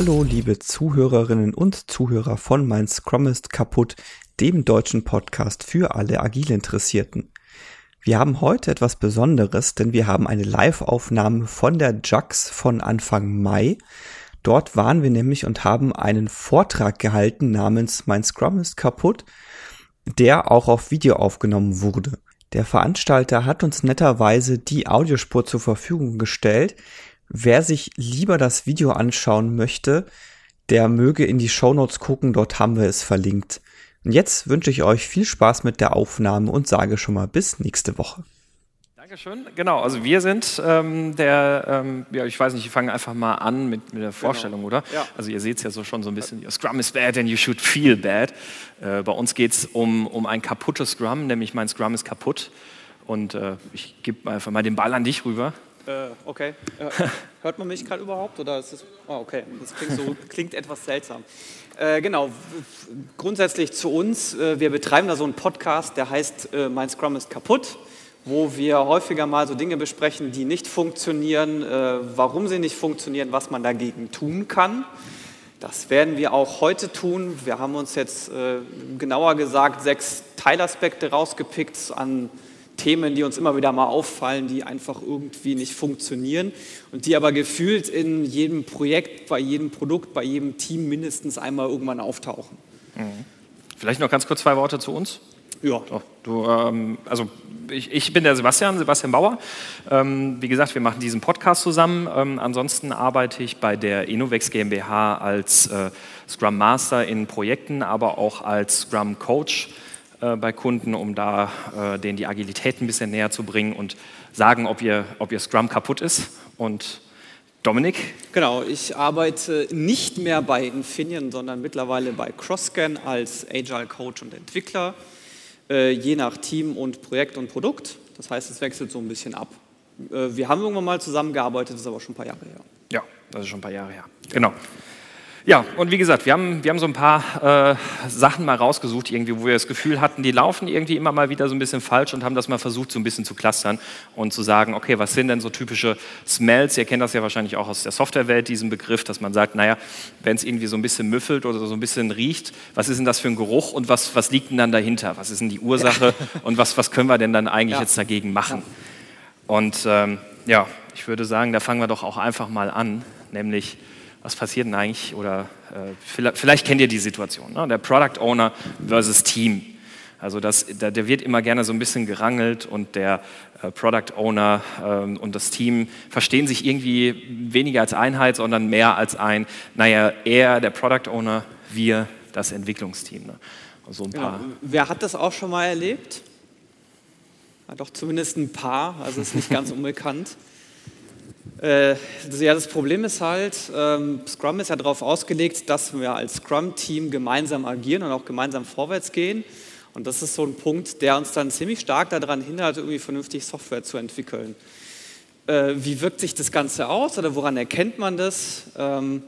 Hallo, liebe Zuhörerinnen und Zuhörer von Mein Scrum ist kaputt, dem deutschen Podcast für alle agil Interessierten. Wir haben heute etwas Besonderes, denn wir haben eine Live-Aufnahme von der JUX von Anfang Mai. Dort waren wir nämlich und haben einen Vortrag gehalten namens Mein Scrum ist kaputt, der auch auf Video aufgenommen wurde. Der Veranstalter hat uns netterweise die Audiospur zur Verfügung gestellt. Wer sich lieber das Video anschauen möchte, der möge in die Shownotes gucken, dort haben wir es verlinkt. Und jetzt wünsche ich euch viel Spaß mit der Aufnahme und sage schon mal bis nächste Woche. Dankeschön. Genau, also wir sind ähm, der, ähm, ja, ich weiß nicht, ich fange einfach mal an mit, mit der Vorstellung, genau. oder? Ja. Also ihr seht es ja so schon so ein bisschen, Scrum is bad and you should feel bad. Äh, bei uns geht es um, um ein kaputtes Scrum, nämlich mein Scrum ist kaputt. Und äh, ich gebe einfach mal den Ball an dich rüber. Äh, okay. Äh, hört man mich gerade überhaupt? Oder ist es, oh, okay, das klingt, so, klingt etwas seltsam. Äh, genau, grundsätzlich zu uns. Äh, wir betreiben da so einen Podcast, der heißt Mein Scrum ist kaputt wo wir häufiger mal so Dinge besprechen, die nicht funktionieren, äh, warum sie nicht funktionieren, was man dagegen tun kann. Das werden wir auch heute tun. Wir haben uns jetzt äh, genauer gesagt sechs Teilaspekte rausgepickt an Themen, die uns immer wieder mal auffallen, die einfach irgendwie nicht funktionieren und die aber gefühlt in jedem Projekt, bei jedem Produkt, bei jedem Team mindestens einmal irgendwann auftauchen. Mhm. Vielleicht noch ganz kurz zwei Worte zu uns. Ja. Doch, du, ähm, also ich, ich, bin der Sebastian, Sebastian Bauer. Ähm, wie gesagt, wir machen diesen Podcast zusammen. Ähm, ansonsten arbeite ich bei der Innovex GmbH als äh, Scrum Master in Projekten, aber auch als Scrum Coach äh, bei Kunden, um da äh, denen die Agilität ein bisschen näher zu bringen und sagen, ob ihr, ob ihr Scrum kaputt ist. Und Dominik? Genau, ich arbeite nicht mehr bei Infineon, sondern mittlerweile bei CrossScan als Agile Coach und Entwickler. Äh, je nach Team und Projekt und Produkt. Das heißt, es wechselt so ein bisschen ab. Äh, wir haben irgendwann mal zusammengearbeitet, das ist aber schon ein paar Jahre her. Ja, das ist schon ein paar Jahre her. Genau. Ja, und wie gesagt, wir haben, wir haben so ein paar äh, Sachen mal rausgesucht, irgendwie, wo wir das Gefühl hatten, die laufen irgendwie immer mal wieder so ein bisschen falsch und haben das mal versucht, so ein bisschen zu clustern und zu sagen, okay, was sind denn so typische Smells? Ihr kennt das ja wahrscheinlich auch aus der Softwarewelt, diesen Begriff, dass man sagt, naja, wenn es irgendwie so ein bisschen müffelt oder so ein bisschen riecht, was ist denn das für ein Geruch und was, was liegt denn dann dahinter? Was ist denn die Ursache ja. und was, was können wir denn dann eigentlich ja. jetzt dagegen machen? Ja. Und ähm, ja, ich würde sagen, da fangen wir doch auch einfach mal an, nämlich was passiert denn eigentlich? Oder äh, vielleicht, vielleicht, kennt ihr die Situation, ne? der Product Owner versus Team. Also das, da, der wird immer gerne so ein bisschen gerangelt und der äh, Product Owner ähm, und das Team verstehen sich irgendwie weniger als Einheit, sondern mehr als ein, naja, er, der Product Owner, wir, das Entwicklungsteam. Ne? So ein paar. Ja, wer hat das auch schon mal erlebt? Ja, doch zumindest ein paar, also ist nicht ganz unbekannt. Äh, ja, das Problem ist halt, ähm, Scrum ist ja darauf ausgelegt, dass wir als Scrum-Team gemeinsam agieren und auch gemeinsam vorwärts gehen. Und das ist so ein Punkt, der uns dann ziemlich stark daran hindert, irgendwie vernünftig Software zu entwickeln. Äh, wie wirkt sich das Ganze aus oder woran erkennt man das? Ähm,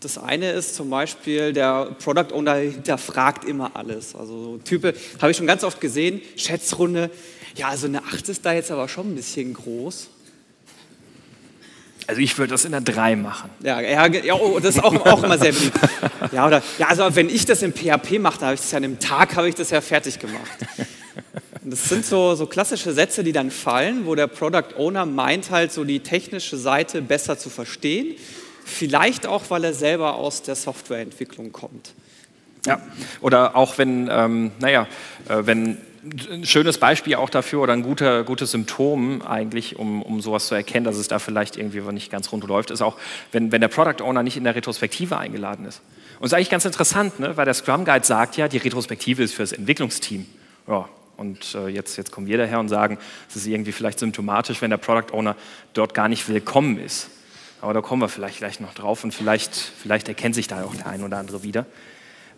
das eine ist zum Beispiel, der Product Owner hinterfragt immer alles. Also so Type, habe ich schon ganz oft gesehen, Schätzrunde, ja, also eine 8 ist da jetzt aber schon ein bisschen groß. Also ich würde das in der 3 machen. Ja, ja, ja oh, das ist auch, auch immer sehr beliebt. Ja, oder, ja, also wenn ich das im PHP mache, dann habe ich das ja an einem Tag habe ich das ja fertig gemacht. Und das sind so, so klassische Sätze, die dann fallen, wo der Product Owner meint halt so die technische Seite besser zu verstehen. Vielleicht auch, weil er selber aus der Softwareentwicklung kommt. Ja, oder auch wenn, ähm, naja, äh, wenn ein schönes Beispiel auch dafür oder ein guter, gutes Symptom eigentlich, um, um sowas zu erkennen, dass es da vielleicht irgendwie nicht ganz rund läuft, ist auch, wenn, wenn der Product Owner nicht in der Retrospektive eingeladen ist. Und es ist eigentlich ganz interessant, ne? weil der Scrum Guide sagt ja, die Retrospektive ist für das Entwicklungsteam. Ja, und äh, jetzt, jetzt kommen wir daher und sagen, es ist irgendwie vielleicht symptomatisch, wenn der Product Owner dort gar nicht willkommen ist. Aber da kommen wir vielleicht gleich noch drauf und vielleicht, vielleicht erkennt sich da auch der ein oder andere wieder.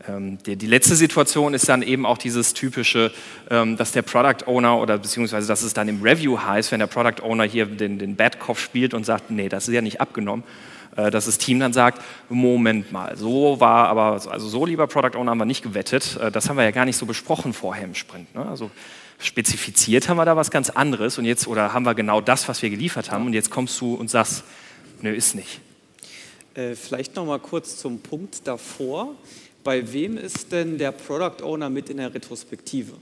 Ähm, die, die, letzte Situation ist dann eben auch dieses typische, ähm, dass der Product Owner oder beziehungsweise dass es dann im Review heißt, wenn der Product Owner hier den, den Bad Cop spielt und sagt, nee, das ist ja nicht abgenommen, äh, dass das Team dann sagt, Moment mal, so war aber, also so lieber Product Owner haben wir nicht gewettet, äh, das haben wir ja gar nicht so besprochen vorher im Sprint. Ne? Also spezifiziert haben wir da was ganz anderes und jetzt, oder haben wir genau das, was wir geliefert haben und jetzt kommst du und sagst, nö, ist nicht. Äh, vielleicht noch mal kurz zum Punkt davor. Bei wem ist denn der Product Owner mit in der Retrospektive?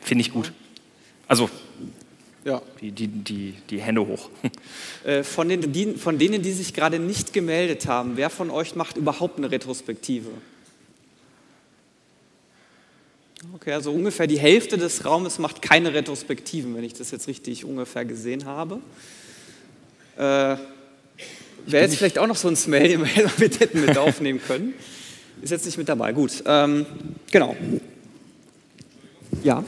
Finde ich gut. Also Ja. die, die, die, die Hände hoch. Äh, von, den, die, von denen, die sich gerade nicht gemeldet haben, wer von euch macht überhaupt eine Retrospektive? Okay, also ungefähr die Hälfte des Raumes macht keine Retrospektiven, wenn ich das jetzt richtig ungefähr gesehen habe. Äh, Wäre jetzt vielleicht auch noch so ein Smell, den wir mit hätten mit aufnehmen können. Ist jetzt nicht mit dabei. Gut, ähm, genau. Ja.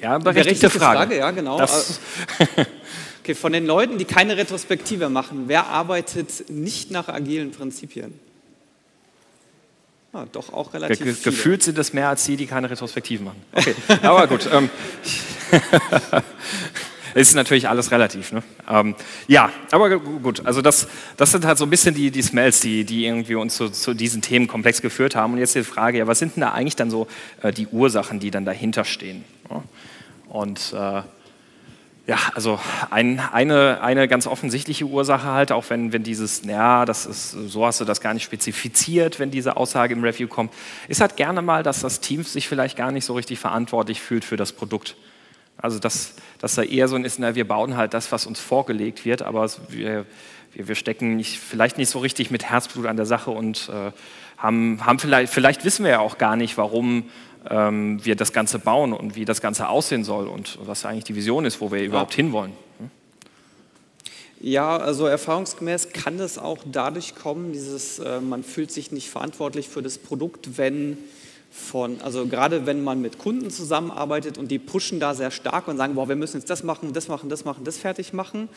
Ja, berechtigte Frage. Ja, genau. Das, Okay, von den Leuten, die keine Retrospektive machen, wer arbeitet nicht nach agilen Prinzipien? Ah, doch auch relativ ge viele. gefühlt sind es mehr als die, die keine Retrospektiven machen. Okay, aber gut. Ähm, ist natürlich alles relativ. Ne? Ähm, ja, aber gu- gut. Also das, das sind halt so ein bisschen die, die Smells, die, die irgendwie uns zu, zu diesen Themenkomplex geführt haben. Und jetzt die Frage, ja, was sind denn da eigentlich dann so äh, die Ursachen, die dann dahinter stehen? Ja? Und äh, ja, also ein, eine, eine ganz offensichtliche Ursache halt, auch wenn, wenn dieses, ja, das ist, so hast du das gar nicht spezifiziert, wenn diese Aussage im Review kommt, ist halt gerne mal, dass das Team sich vielleicht gar nicht so richtig verantwortlich fühlt für das Produkt. Also dass, dass da eher so ein ist, na, wir bauen halt das, was uns vorgelegt wird, aber wir, wir, wir stecken nicht, vielleicht nicht so richtig mit Herzblut an der Sache und äh, haben, haben vielleicht, vielleicht wissen wir ja auch gar nicht, warum ähm, wir das Ganze bauen und wie das Ganze aussehen soll und was eigentlich die Vision ist, wo wir überhaupt hinwollen. Ja, also erfahrungsgemäß kann es auch dadurch kommen, dieses, äh, man fühlt sich nicht verantwortlich für das Produkt, wenn von, also gerade wenn man mit Kunden zusammenarbeitet und die pushen da sehr stark und sagen, boah, wir müssen jetzt das machen, das machen, das machen, das fertig machen,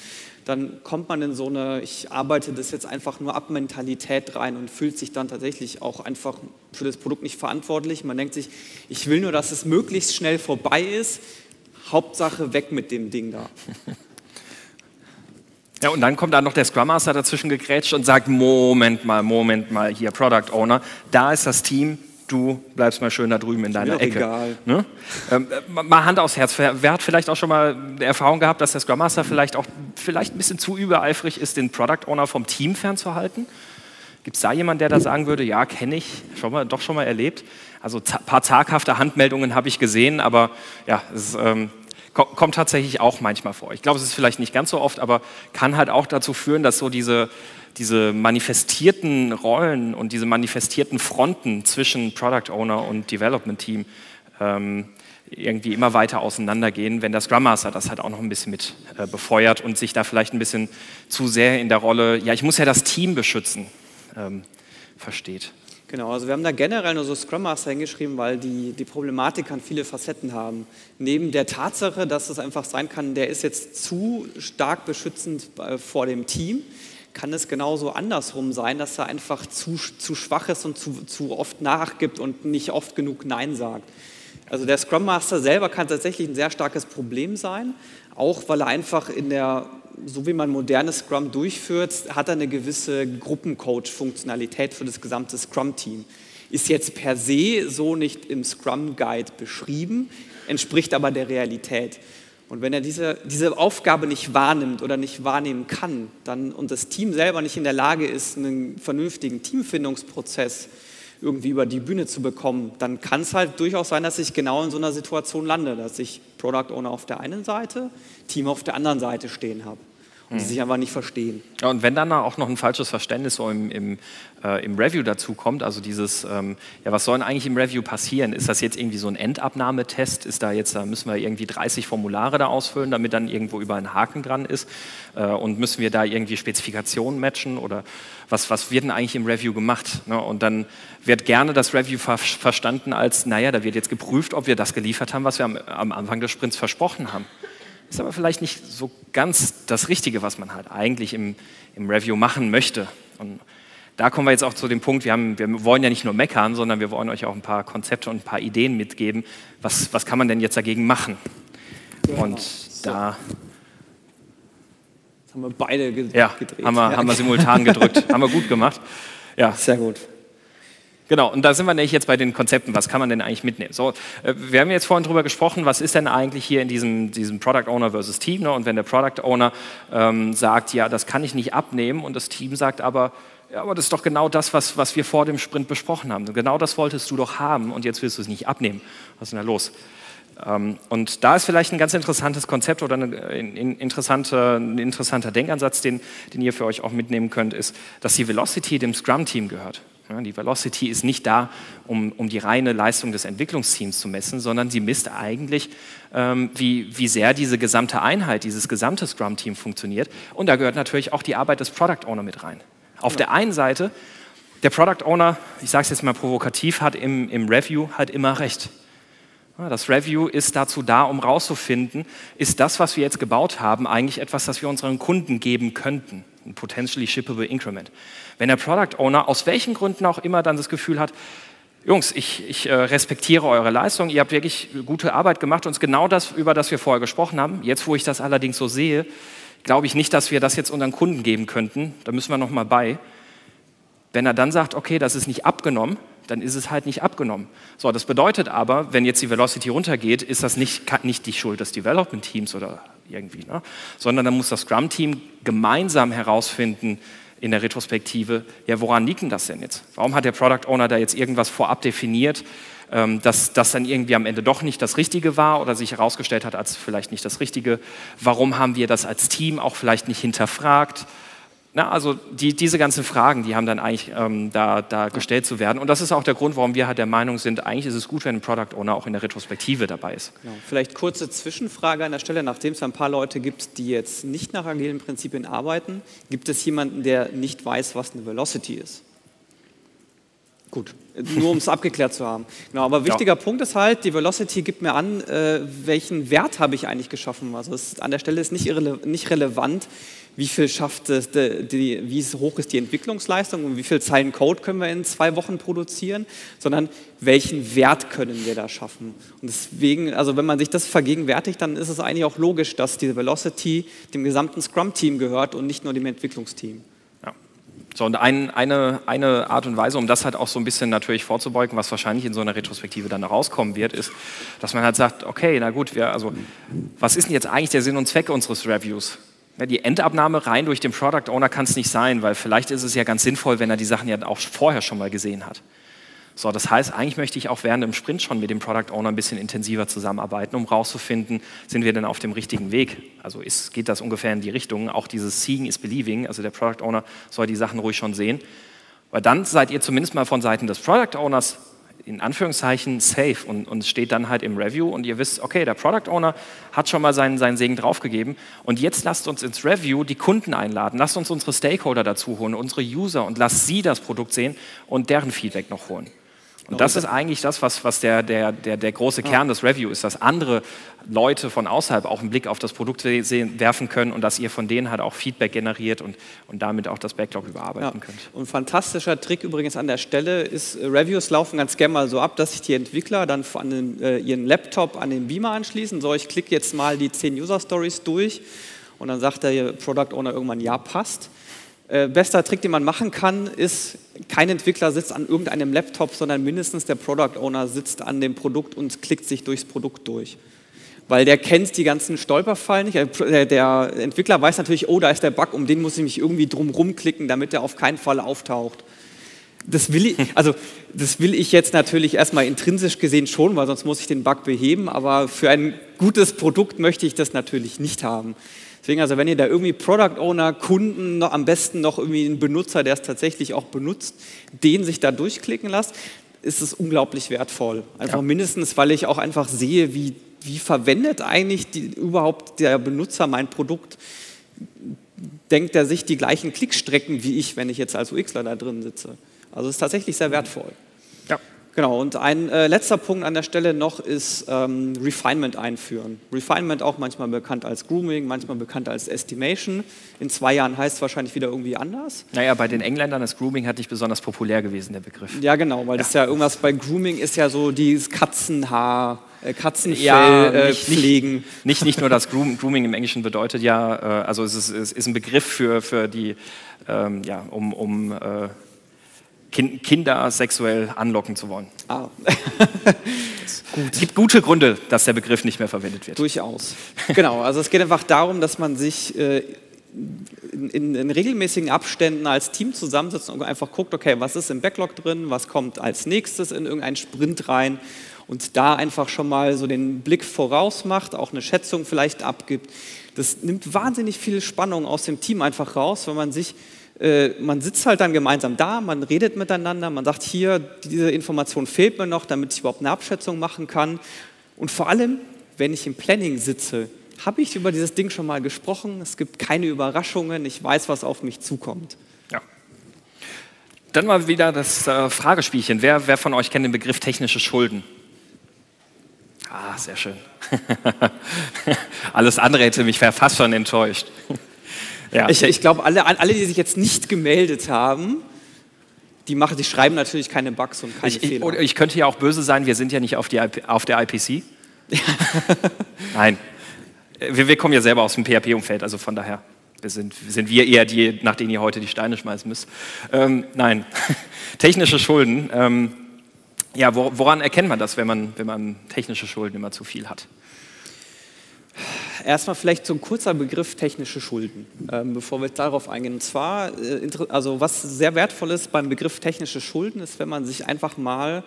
dann kommt man in so eine, ich arbeite das jetzt einfach nur ab Mentalität rein und fühlt sich dann tatsächlich auch einfach für das Produkt nicht verantwortlich. Man denkt sich, ich will nur, dass es möglichst schnell vorbei ist. Hauptsache weg mit dem Ding da. Ja, und dann kommt da noch der Scrum Master dazwischen gegrätscht und sagt, Moment mal, Moment mal, hier Product Owner, da ist das Team, du bleibst mal schön da drüben in deiner Ecke. egal. Ne? Ähm, äh, mal Hand aufs Herz, wer, hat vielleicht auch schon mal die Erfahrung gehabt, dass der Scrum Master vielleicht auch vielleicht ein bisschen zu übereifrig ist, den Product Owner vom Team fernzuhalten? Gibt es da jemanden, der da sagen würde, ja, kenne ich, schon mal, doch schon mal erlebt? Also ein paar zaghafte Handmeldungen habe ich gesehen, aber ja, es ähm, ko- kommt tatsächlich auch manchmal vor. Ich glaube, es ist vielleicht nicht ganz so oft, aber kann halt auch dazu führen, dass so diese, diese manifestierten Rollen und diese manifestierten Fronten zwischen Product Owner und Development Team ähm, irgendwie immer weiter auseinandergehen, wenn der Scrum Master das halt auch noch ein bisschen mit äh, befeuert und sich da vielleicht ein bisschen zu sehr in der Rolle, ja, ich muss ja das Team beschützen, ähm, versteht. Genau, also wir haben da generell nur so Scrum Master hingeschrieben, weil die, die Problematik kann viele Facetten haben. Neben der Tatsache, dass es einfach sein kann, der ist jetzt zu stark beschützend äh, vor dem Team, kann es genauso andersrum sein, dass er einfach zu, zu schwach ist und zu, zu oft nachgibt und nicht oft genug Nein sagt. Also der Scrum Master selber kann tatsächlich ein sehr starkes Problem sein, auch weil er einfach in der, so wie man modernes Scrum durchführt, hat er eine gewisse Gruppencoach-Funktionalität für das gesamte Scrum-Team. Ist jetzt per se so nicht im Scrum Guide beschrieben, entspricht aber der Realität. Und wenn er diese, diese Aufgabe nicht wahrnimmt oder nicht wahrnehmen kann dann, und das Team selber nicht in der Lage ist, einen vernünftigen Teamfindungsprozess irgendwie über die Bühne zu bekommen, dann kann es halt durchaus sein, dass ich genau in so einer Situation lande, dass ich Product Owner auf der einen Seite, Team auf der anderen Seite stehen habe und die sich einfach nicht verstehen. Ja, und wenn dann auch noch ein falsches Verständnis so im, im, äh, im Review dazu kommt, also dieses, ähm, ja, was soll denn eigentlich im Review passieren? Ist das jetzt irgendwie so ein Endabnahmetest? Ist da jetzt, da müssen wir irgendwie 30 Formulare da ausfüllen, damit dann irgendwo über ein Haken dran ist? Äh, und müssen wir da irgendwie Spezifikationen matchen? Oder was, was wird denn eigentlich im Review gemacht? Ne? Und dann wird gerne das Review ver verstanden als, naja, da wird jetzt geprüft, ob wir das geliefert haben, was wir am, am Anfang des Sprints versprochen haben. Ist aber vielleicht nicht so ganz das Richtige, was man halt eigentlich im, im Review machen möchte. Und da kommen wir jetzt auch zu dem Punkt, wir, haben, wir wollen ja nicht nur meckern, sondern wir wollen euch auch ein paar Konzepte und ein paar Ideen mitgeben. Was, was kann man denn jetzt dagegen machen? Und da Das haben wir beide ge ja, gedreht. haben, wir, haben wir simultan gedrückt. haben wir gut gemacht. Ja, Sehr gut. Genau, und da sind wir nämlich jetzt bei den Konzepten. Was kann man denn eigentlich mitnehmen? So, äh, wir haben jetzt vorhin darüber gesprochen, was ist denn eigentlich hier in diesem, diesem Product Owner versus Team? Ne? Und wenn der Product Owner ähm, sagt, ja, das kann ich nicht abnehmen, und das Team sagt aber, ja, aber das ist doch genau das, was, was wir vor dem Sprint besprochen haben. Genau das wolltest du doch haben und jetzt willst du es nicht abnehmen. Was ist denn da los? Ähm, und da ist vielleicht ein ganz interessantes Konzept oder ein, interessanter, ein interessanter Denkansatz, den, den ihr für euch auch mitnehmen könnt, ist, dass die Velocity dem Scrum-Team gehört. Die Velocity ist nicht da, um, um, die reine Leistung des Entwicklungsteams zu messen, sondern sie misst eigentlich, ähm, wie, wie sehr diese gesamte Einheit, dieses gesamte Scrum-Team funktioniert. Und da gehört natürlich auch die Arbeit des Product Owner mit rein. Auf ja. der einen Seite, der Product Owner, ich sage es jetzt mal provokativ, hat im, im Review halt immer recht. Das Review ist dazu da, um herauszufinden, ist das, was wir jetzt gebaut haben, eigentlich etwas, das wir unseren Kunden geben könnten, potentially shippable Increment. Wenn der Product Owner aus welchen Gründen auch immer dann das Gefühl hat, Jungs, ich, ich äh, respektiere eure Leistung, ihr habt wirklich gute Arbeit gemacht ist genau das, über das wir vorher gesprochen haben. Jetzt, wo ich das allerdings so sehe, glaube ich nicht, dass wir das jetzt unseren Kunden geben könnten. Da müssen wir noch mal bei. Wenn er dann sagt, okay, das ist nicht abgenommen, dann ist es halt nicht abgenommen. So, das bedeutet aber, wenn jetzt die Velocity runtergeht, ist das nicht, nicht die Schuld des Development Teams oder irgendwie, ne? sondern dann muss das Scrum-Team gemeinsam herausfinden in der Retrospektive, ja, woran liegt denn das denn jetzt? Warum hat der Product Owner da jetzt irgendwas vorab definiert, ähm, dass das dann irgendwie am Ende doch nicht das Richtige war oder sich herausgestellt hat als vielleicht nicht das Richtige? Warum haben wir das als Team auch vielleicht nicht hinterfragt? Na, also die, diese ganzen Fragen, die haben dann eigentlich ähm, da, da, gestellt zu werden. Und das ist auch der Grund, warum wir halt der Meinung sind, eigentlich ist es gut, wenn ein Product Owner auch in der Retrospektive dabei ist. Genau. Vielleicht kurze Zwischenfrage an der Stelle, nachdem es ein paar Leute gibt, die jetzt nicht nach agilen Prinzipien arbeiten, gibt es jemanden, der nicht weiß, was eine Velocity ist? Gut, nur um es abgeklärt zu haben. Genau, aber wichtiger ja. Punkt ist halt, die Velocity gibt mir an, äh, welchen Wert habe ich eigentlich geschaffen. Also es, an der Stelle ist nicht, nicht relevant, wie viel schafft es, die, wie hoch ist die Entwicklungsleistung und wie viel Zeilen Code können wir in zwei Wochen produzieren, sondern welchen Wert können wir da schaffen. Und deswegen, also wenn man sich das vergegenwärtigt, dann ist es eigentlich auch logisch, dass diese Velocity dem gesamten Scrum-Team gehört und nicht nur dem Entwicklungsteam. So, und ein, eine, eine Art und Weise, um das halt auch so ein bisschen natürlich vorzubeugen, was wahrscheinlich in so einer Retrospektive dann rauskommen wird, ist, dass man halt sagt, okay, na gut, wir, also, was ist denn jetzt eigentlich der Sinn und Zweck unseres Reviews? Die Endabnahme rein durch den Product Owner kann es nicht sein, weil vielleicht ist es ja ganz sinnvoll, wenn er die Sachen ja auch vorher schon mal gesehen hat. So, das heißt, eigentlich möchte ich auch während dem Sprint schon mit dem Product Owner ein bisschen intensiver zusammenarbeiten, um herauszufinden, sind wir denn auf dem richtigen Weg? Also ist, geht das ungefähr in die Richtung? Auch dieses Seeing is Believing, also der Product Owner soll die Sachen ruhig schon sehen. Weil dann seid ihr zumindest mal von Seiten des Product Owners in Anführungszeichen safe und, und steht dann halt im Review und ihr wisst, okay, der Product Owner hat schon mal seinen, seinen Segen draufgegeben und jetzt lasst uns ins Review die Kunden einladen, lasst uns unsere Stakeholder dazu holen, unsere User und lasst sie das Produkt sehen und deren Feedback noch holen. Und das ist eigentlich das, was, was der, der, der, der große Kern des Review ist, dass andere Leute von außerhalb auch einen Blick auf das Produkt sehen, werfen können und dass ihr von denen halt auch Feedback generiert und, und damit auch das Backlog überarbeiten ja. könnt. Und fantastischer Trick übrigens an der Stelle ist, äh, Reviews laufen ganz gerne mal so ab, dass sich die Entwickler dann an den, äh, ihren Laptop an den Beamer anschließen. So, ich klicke jetzt mal die 10 User Stories durch und dann sagt der Product Owner irgendwann, ja, passt. Äh, bester Trick, den man machen kann, ist, kein Entwickler sitzt an irgendeinem Laptop, sondern mindestens der Product Owner sitzt an dem Produkt und klickt sich durchs Produkt durch. Weil der kennt die ganzen Stolperfallen nicht. Der Entwickler weiß natürlich, oh, da ist der Bug, um den muss ich mich irgendwie drum rumklicken, damit der auf keinen Fall auftaucht. Das will ich, also das will ich jetzt natürlich erstmal intrinsisch gesehen schon, weil sonst muss ich den Bug beheben, aber für ein gutes Produkt möchte ich das natürlich nicht haben. Deswegen, also wenn ihr da irgendwie Product Owner, Kunden, noch, am besten noch irgendwie einen Benutzer, der es tatsächlich auch benutzt, den sich da durchklicken lasst, ist es unglaublich wertvoll. Einfach ja. mindestens, weil ich auch einfach sehe, wie, wie verwendet eigentlich die, überhaupt der Benutzer mein Produkt. Denkt er sich die gleichen Klickstrecken wie ich, wenn ich jetzt als UXler da drin sitze? Also es ist tatsächlich sehr wertvoll. Genau, und ein äh, letzter Punkt an der Stelle noch ist ähm, Refinement einführen. Refinement auch manchmal bekannt als Grooming, manchmal bekannt als Estimation. In zwei Jahren heißt es wahrscheinlich wieder irgendwie anders. Naja, bei den Engländern ist Grooming halt nicht besonders populär gewesen, der Begriff. Ja, genau, weil ja. das ja irgendwas bei Grooming ist ja so dieses Katzenhaar. Äh, Katzenfell ja, äh, nicht, pflegen. Nicht, nicht, nicht, nur das Grooming im Englischen bedeutet ja, äh, also es ist, es ist, ein Begriff für, für die, ähm, ja, um, um äh, Kinder sexuell anlocken zu wollen. Ah. Gut. Es gibt gute Gründe, dass der Begriff nicht mehr verwendet wird. Durchaus. Genau, also es geht einfach darum, dass man sich äh, in, in, in, regelmäßigen Abständen als Team zusammensetzt und einfach guckt, okay, was ist im Backlog drin, was kommt als nächstes in irgendeinen Sprint rein und da einfach schon mal so den Blick voraus macht, auch eine Schätzung vielleicht abgibt. Das nimmt wahnsinnig viel Spannung aus dem Team einfach raus, wenn man sich man sitzt halt dann gemeinsam da, man redet miteinander, man sagt, hier, diese Information fehlt mir noch, damit ich überhaupt eine Abschätzung machen kann. Und vor allem, wenn ich im Planning sitze, habe ich über dieses Ding schon mal gesprochen. Es gibt keine Überraschungen, ich weiß, was auf mich zukommt. Ja. Dann mal wieder das äh, Fragespielchen. Wer, wer von euch kennt den Begriff technische Schulden? Ah, sehr schön. Alles andere hätte mich fast schon enttäuscht. Ja. Ich, ich glaube, alle, alle, die sich jetzt nicht gemeldet haben, die, machen, die schreiben natürlich keine Bugs und keine ich, Fehler. Ich, ich könnte ja auch böse sein, wir sind ja nicht auf, die, auf der IPC. Nein, wir, wir, kommen ja selber aus dem PHP-Umfeld, also von daher sind, sind wir eher die, nach denen ihr heute die Steine schmeißen müsst. Ähm, nein, technische Schulden. Ähm, ja, woran erkennt man das, wenn man, wenn man technische Schulden immer zu viel hat? Erstmal vielleicht so ein kurzer Begriff technische Schulden, ähm, bevor wir darauf eingehen. Und zwar, äh, also was sehr wertvoll ist beim Begriff technische Schulden, ist, wenn man sich einfach mal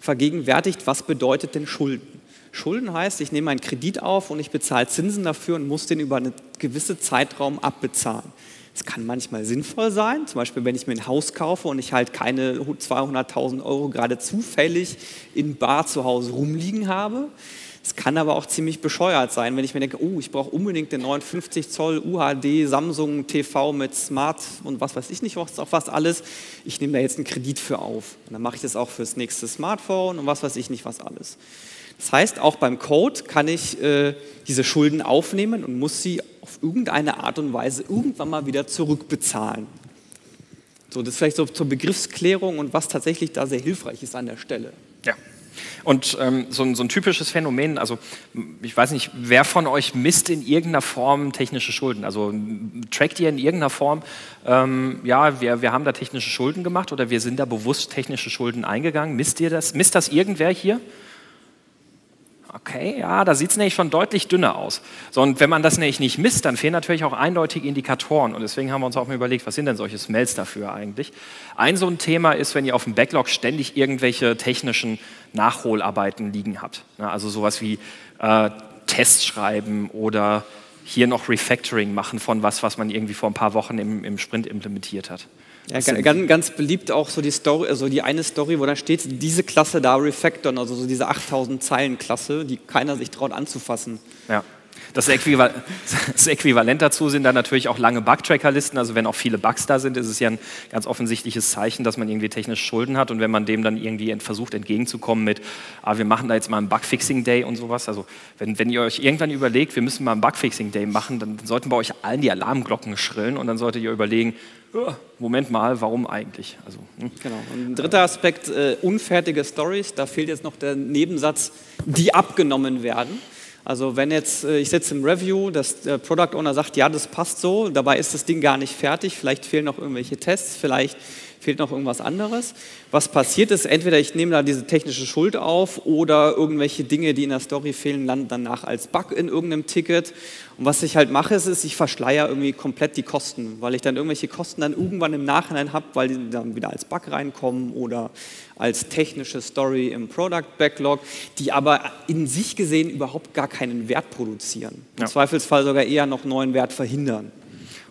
vergegenwärtigt, was bedeutet denn Schulden? Schulden heißt, ich nehme einen Kredit auf und ich bezahle Zinsen dafür und muss den über einen gewissen Zeitraum abbezahlen. Es kann manchmal sinnvoll sein, zum Beispiel wenn ich mir ein Haus kaufe und ich halt keine 200.000 Euro gerade zufällig in Bar zu Hause rumliegen habe. Es kann aber auch ziemlich bescheuert sein, wenn ich mir denke, oh, ich brauche unbedingt den 59 Zoll UHD Samsung TV mit Smart und was weiß ich nicht, was auch was alles. Ich nehme da jetzt einen Kredit für auf. Und dann mache ich das auch fürs nächste Smartphone und was weiß ich nicht, was alles. Das heißt, auch beim Code kann ich äh, diese Schulden aufnehmen und muss sie auf irgendeine Art und Weise irgendwann mal wieder zurückbezahlen. So, das ist vielleicht so zur Begriffsklärung und was tatsächlich da sehr hilfreich ist an der Stelle. Ja, und ähm, so, ein, so, ein, typisches Phänomen, also ich weiß nicht, wer von euch misst in irgendeiner Form technische Schulden? Also trackt ihr in irgendeiner Form, ähm, ja, wir, wir haben da technische Schulden gemacht oder wir sind da bewusst technische Schulden eingegangen? Misst ihr das? Misst das irgendwer hier? Okay, ja, da sieht es nämlich schon deutlich dünner aus. So, und wenn man das nämlich nicht misst, dann fehlen natürlich auch eindeutige Indikatoren. Und deswegen haben wir uns auch mal überlegt, was sind denn solche Smells dafür eigentlich? Ein so ein Thema ist, wenn ihr auf dem Backlog ständig irgendwelche technischen Nachholarbeiten liegen habt. Also sowas wie äh, Tests schreiben oder hier noch Refactoring machen von was, was man irgendwie vor ein paar Wochen im, im Sprint implementiert hat. Ja, ganz, ganz, beliebt auch so die Story, also die eine Story, wo da steht, diese Klasse da refactoren, also so diese 8000 Zeilen Klasse, die keiner sich traut anzufassen. Ja. Das Äquivalent, dazu sind dann natürlich auch lange Bug-Tracker-Listen. Also wenn auch viele Bugs da sind, ist es ja ein ganz offensichtliches Zeichen, dass man irgendwie technisch Schulden hat. Und wenn man dem dann irgendwie versucht entgegenzukommen mit, ah, wir machen da jetzt mal einen Bug-Fixing-Day und sowas. Also wenn, wenn ihr euch irgendwann überlegt, wir müssen mal einen Bug-Fixing-Day machen, dann sollten bei euch allen die Alarmglocken schrillen und dann solltet ihr überlegen, oh, Moment mal, warum eigentlich? Also, hm. Genau. Und ein dritter Aspekt, äh, unfertige Stories. Da fehlt jetzt noch der Nebensatz, die abgenommen werden. Also wenn jetzt, äh, ich sitze im Review, dass der Product Owner sagt, ja, das passt so, dabei ist das Ding gar nicht fertig, vielleicht fehlen noch irgendwelche Tests, vielleicht fehlt noch irgendwas anderes. Was passiert ist, entweder ich nehme da diese technische Schuld auf oder irgendwelche Dinge, die in der Story fehlen, landen danach als Bug in irgendeinem Ticket. Und was ich halt mache, ist, ist ich verschleier irgendwie komplett die Kosten, weil ich dann irgendwelche Kosten dann irgendwann im Nachhinein habe, weil die dann wieder als Bug reinkommen oder als technische Story im Product Backlog, die aber in sich gesehen überhaupt gar keinen Wert produzieren. Im ja. Zweifelsfall sogar eher noch neuen Wert verhindern.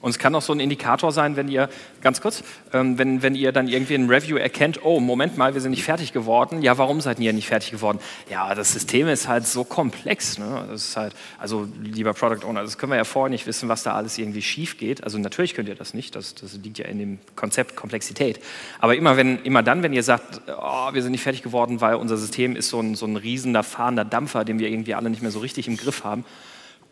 Und es kann auch so ein Indikator sein, wenn ihr, ganz kurz, ähm, wenn, wenn ihr dann irgendwie ein Review erkennt, oh, Moment mal, wir sind nicht fertig geworden. Ja, warum seid ihr nicht fertig geworden? Ja, das System ist halt so komplex. Ne? Das ist halt, also lieber Product Owner, das können wir ja vorher nicht wissen, was da alles irgendwie schief geht. Also natürlich könnt ihr das nicht, das, das liegt ja in dem Konzept Komplexität. Aber immer, wenn, immer dann, wenn ihr sagt, oh, wir sind nicht fertig geworden, weil unser System ist so ein, so ein riesender fahrender Dampfer, den wir irgendwie alle nicht mehr so richtig im Griff haben,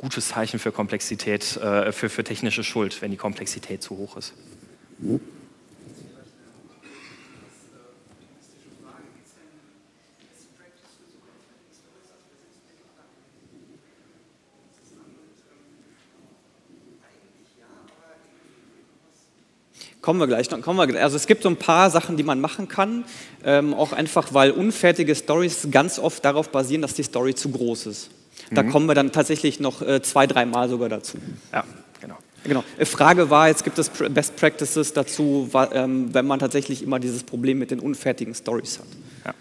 gutes Zeichen für Komplexität, äh, für, für technische Schuld, wenn die Komplexität zu hoch ist. Kommen wir gleich. Kommen wir, also es gibt so ein paar Sachen, die man machen kann, ähm, auch einfach, weil unfertige Stories ganz oft darauf basieren, dass die Story zu groß ist. Da mhm. kommen wir dann tatsächlich noch äh, zwei, dreimal sogar dazu. Ja, genau. Genau. Die Frage war, jetzt gibt es Best Practices dazu, ähm, wenn man tatsächlich immer dieses Problem mit den unfertigen Stories hat. Ja,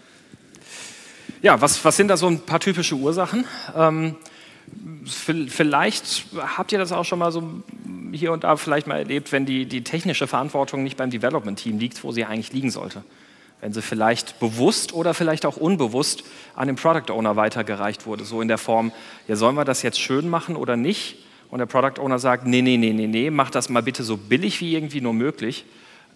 ja was, was sind da so ein paar typische Ursachen? Ähm, vielleicht habt ihr das auch schon mal so hier und da vielleicht mal erlebt, wenn die, die technische Verantwortung nicht beim Development-Team liegt, wo sie eigentlich liegen sollte. Wenn sie vielleicht bewusst oder vielleicht auch unbewusst an den Product Owner weitergereicht wurde, so in der Form, ja, sollen wir das jetzt schön machen oder nicht? Und der Product Owner sagt, nee, nee, nee, nee, nee, mach das mal bitte so billig wie irgendwie nur möglich.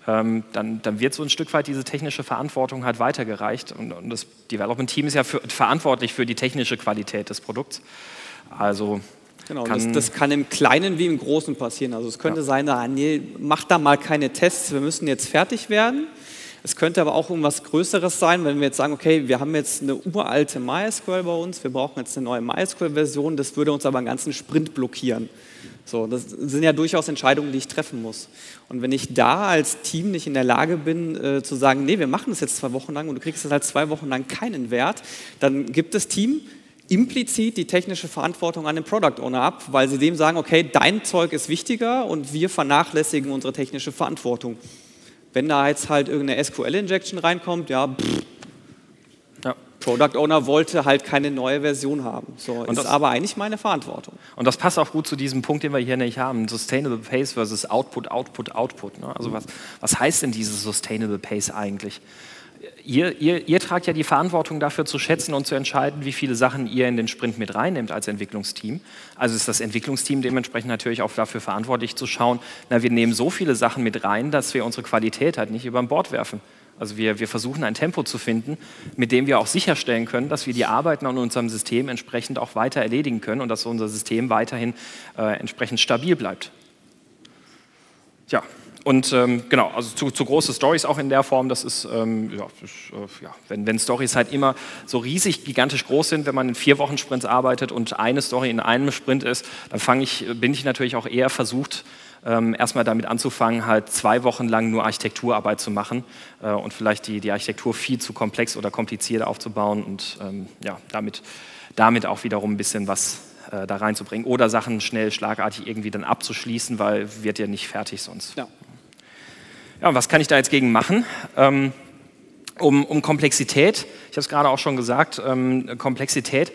Ähm, dann, dann, wird so ein Stück weit diese technische Verantwortung halt weitergereicht. Und, und das Development Team ist ja für, verantwortlich für die technische Qualität des Produkts. Also Genau, kann das, das, kann im Kleinen wie im Großen passieren. Also es könnte ja. sein, nee, mach da mal keine Tests, wir müssen jetzt fertig werden. Es könnte aber auch irgendwas Größeres sein, wenn wir jetzt sagen, okay, wir haben jetzt eine uralte MySQL bei uns, wir brauchen jetzt eine neue MySQL-Version, das würde uns aber einen ganzen Sprint blockieren. So, das sind ja durchaus Entscheidungen, die ich treffen muss. Und wenn ich da als Team nicht in der Lage bin, äh, zu sagen, nee, wir machen das jetzt zwei Wochen lang und du kriegst jetzt halt zwei Wochen lang keinen Wert, dann gibt das Team implizit die technische Verantwortung an den Product Owner ab, weil sie dem sagen, okay, dein Zeug ist wichtiger und wir vernachlässigen unsere technische Verantwortung. Wenn da jetzt halt irgendeine SQL-Injection reinkommt, ja, pff, Product Owner wollte halt keine neue Version haben. So, und ist das, aber eigentlich meine Verantwortung. Und das passt auch gut zu diesem Punkt, den wir hier nicht haben: Sustainable Pace versus Output, Output, Output. Ne? Also, was, was heißt denn dieses Sustainable Pace eigentlich? Ihr, ihr, ihr, tragt ja die Verantwortung dafür zu schätzen und zu entscheiden, wie viele Sachen ihr in den Sprint mit reinnimmt als Entwicklungsteam. Also ist das Entwicklungsteam dementsprechend natürlich auch dafür verantwortlich zu schauen, na, wir nehmen so viele Sachen mit rein, dass wir unsere Qualität halt nicht über Bord werfen. Also wir, wir versuchen ein Tempo zu finden, mit dem wir auch sicherstellen können, dass wir die Arbeiten an unserem System entsprechend auch weiter erledigen können und dass unser System weiterhin äh, entsprechend stabil bleibt. Tja, und ähm, genau, also zu, zu, große Stories auch in der Form, das ist, ähm, ja, äh, ja, wenn, wenn Stories halt immer so riesig, gigantisch groß sind, wenn man in vier Wochen Sprints arbeitet und eine Story in einem Sprint ist, dann ich, bin ich natürlich auch eher versucht, ähm, erstmal damit anzufangen, halt zwei Wochen lang nur Architekturarbeit zu machen äh, und vielleicht die, die Architektur viel zu komplex oder kompliziert aufzubauen und ähm, ja, damit, damit auch wiederum ein bisschen was äh, da reinzubringen oder Sachen schnell, schlagartig irgendwie dann abzuschließen, weil wird ja nicht fertig sonst. Ja. Ja, was kann ich da jetzt gegen machen? Ähm, um, um, Komplexität, ich habe es gerade auch schon gesagt, ähm, Komplexität,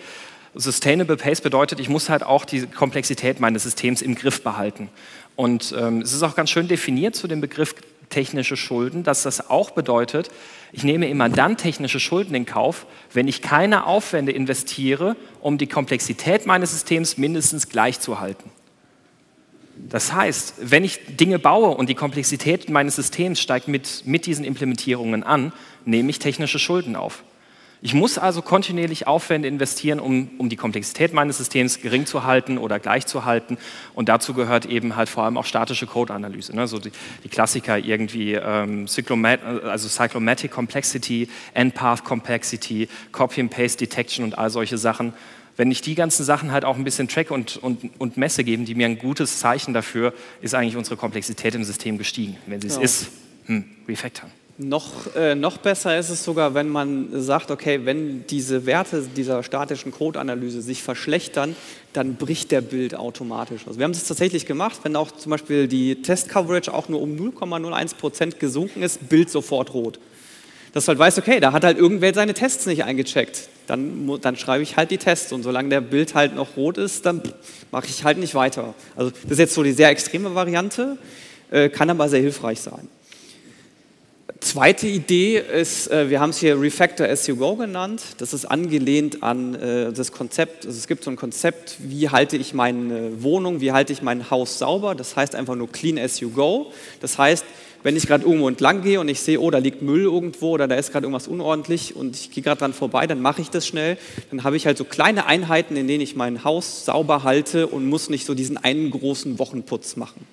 Sustainable Pace bedeutet, ich muss halt auch die Komplexität meines Systems im Griff behalten. Und ähm, es ist auch ganz schön definiert zu dem Begriff technische Schulden, dass das auch bedeutet, ich nehme immer dann technische Schulden in Kauf, wenn ich keine Aufwände investiere, um die Komplexität meines Systems mindestens gleich zu halten. Das heißt, wenn ich Dinge baue und die Komplexität meines Systems steigt mit, mit diesen Implementierungen an, nehme ich technische Schulden auf. Ich muss also kontinuierlich Aufwände investieren, um, um die Komplexität meines Systems gering zu halten oder gleich zu halten. Und dazu gehört eben halt vor allem auch statische Code-Analyse. Ne? So die, die, Klassiker irgendwie ähm, also Cyclomatic Complexity, Endpath Complexity, Copy and Paste Detection und all solche Sachen wenn ich die ganzen Sachen halt auch ein bisschen track und, und, und messe geben, die mir ein gutes Zeichen dafür, ist eigentlich unsere Komplexität im System gestiegen. Wenn sie es ja. ist, hm, refactoren. Noch, äh, noch besser ist es sogar, wenn man sagt, okay, wenn diese Werte dieser statischen Code-Analyse sich verschlechtern, dann bricht der Bild automatisch. Also wir haben es tatsächlich gemacht, wenn auch zum Beispiel die Test-Coverage auch nur um 0,01% gesunken ist, Bild sofort rot dass du halt weißt, okay, da hat halt irgendwer seine Tests nicht eingecheckt. Dann, dann schreibe ich halt die Tests und solange der Bild halt noch rot ist, dann mache ich halt nicht weiter. Also das ist jetzt so die sehr extreme Variante, äh, kann aber sehr hilfreich sein. Zweite Idee ist, äh, wir haben es hier Refactor as you go genannt. Das ist angelehnt an äh, das Konzept, also es gibt so ein Konzept, wie halte ich meine Wohnung, wie halte ich mein Haus sauber. Das heißt einfach nur clean as you go. Das heißt, wenn ich gerade irgendwo entlang gehe und ich sehe, oh, da liegt Müll irgendwo oder da ist gerade irgendwas unordentlich und ich gehe gerade dran vorbei, dann mache ich das schnell. Dann habe ich halt so kleine Einheiten, in denen ich mein Haus sauber halte und muss nicht so diesen einen großen Wochenputz machen.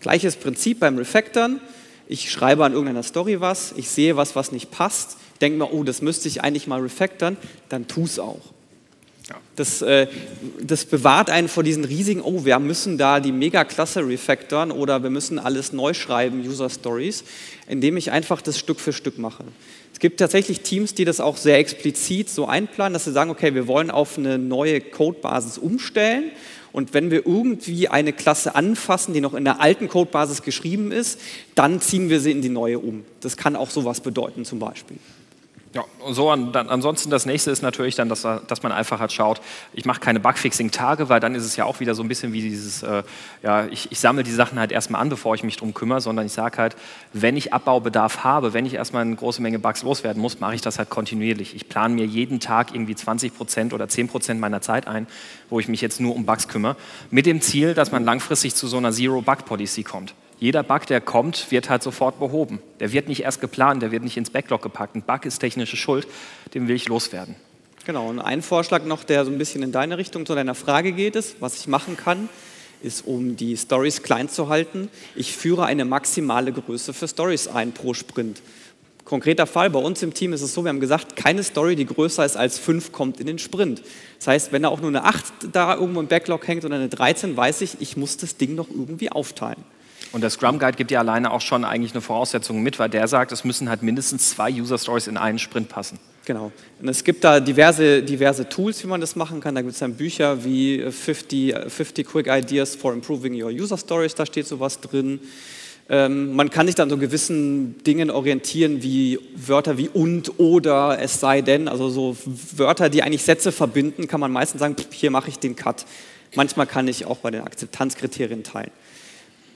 Gleiches Prinzip beim Refactoren. Ich schreibe an irgendeiner Story was, ich sehe was, was nicht passt, denke mir, oh, das müsste ich eigentlich mal refactoren, dann tu es auch. Das, äh, das bewahrt einen vor diesen riesigen, oh, wir müssen da die Mega-Klasse refactoren oder wir müssen alles neu schreiben, User Stories, indem ich einfach das Stück für Stück mache. Es gibt tatsächlich Teams, die das auch sehr explizit so einplanen, dass sie sagen, okay, wir wollen auf eine neue Codebasis umstellen und wenn wir irgendwie eine Klasse anfassen, die noch in der alten Codebasis geschrieben ist, dann ziehen wir sie in die neue um. Das kann auch sowas bedeuten zum Beispiel. Ja, so an, dann, ansonsten das nächste ist natürlich dann, dass, dass man einfach halt schaut, ich mache keine Bugfixing-Tage, weil dann ist es ja auch wieder so ein bisschen wie dieses, äh, ja, ich, ich sammle die Sachen halt erstmal an, bevor ich mich drum kümmere, sondern ich sage halt, wenn ich Abbaubedarf habe, wenn ich erstmal eine große Menge Bugs loswerden muss, mache ich das halt kontinuierlich. Ich plane mir jeden Tag irgendwie 20 Prozent oder 10 Prozent meiner Zeit ein, wo ich mich jetzt nur um Bugs kümmere, mit dem Ziel, dass man langfristig zu so einer Zero-Bug-Policy kommt. Jeder Bug, der kommt, wird halt sofort behoben. Der wird nicht erst geplant, der wird nicht ins Backlog gepackt. Ein Bug ist technische Schuld, den will ich loswerden. Genau, und ein Vorschlag noch, der so ein bisschen in deine Richtung zu deiner Frage geht, ist, was ich machen kann, ist, um die Stories klein zu halten, ich führe eine maximale Größe für Stories ein pro Sprint. Konkreter Fall, bei uns im Team ist es so, wir haben gesagt, keine Story, die größer ist als 5, kommt in den Sprint. Das heißt, wenn da auch nur eine 8 da irgendwo im Backlog hängt oder eine 13, weiß ich, ich muss das Ding noch irgendwie aufteilen. Und der Scrum Guide gibt ja alleine auch schon eigentlich eine Voraussetzung mit, weil der sagt, es müssen halt mindestens zwei User Stories in einen Sprint passen. Genau. Und es gibt da diverse, diverse Tools, wie man das machen kann. Da gibt es dann Bücher wie 50, 50 Quick Ideas for Improving Your User Stories, da steht sowas drin. Ähm, man kann sich dann so gewissen Dingen orientieren, wie Wörter wie und, oder, es sei denn. Also so Wörter, die eigentlich Sätze verbinden, kann man meistens sagen, hier mache ich den Cut. Manchmal kann ich auch bei den Akzeptanzkriterien teilen.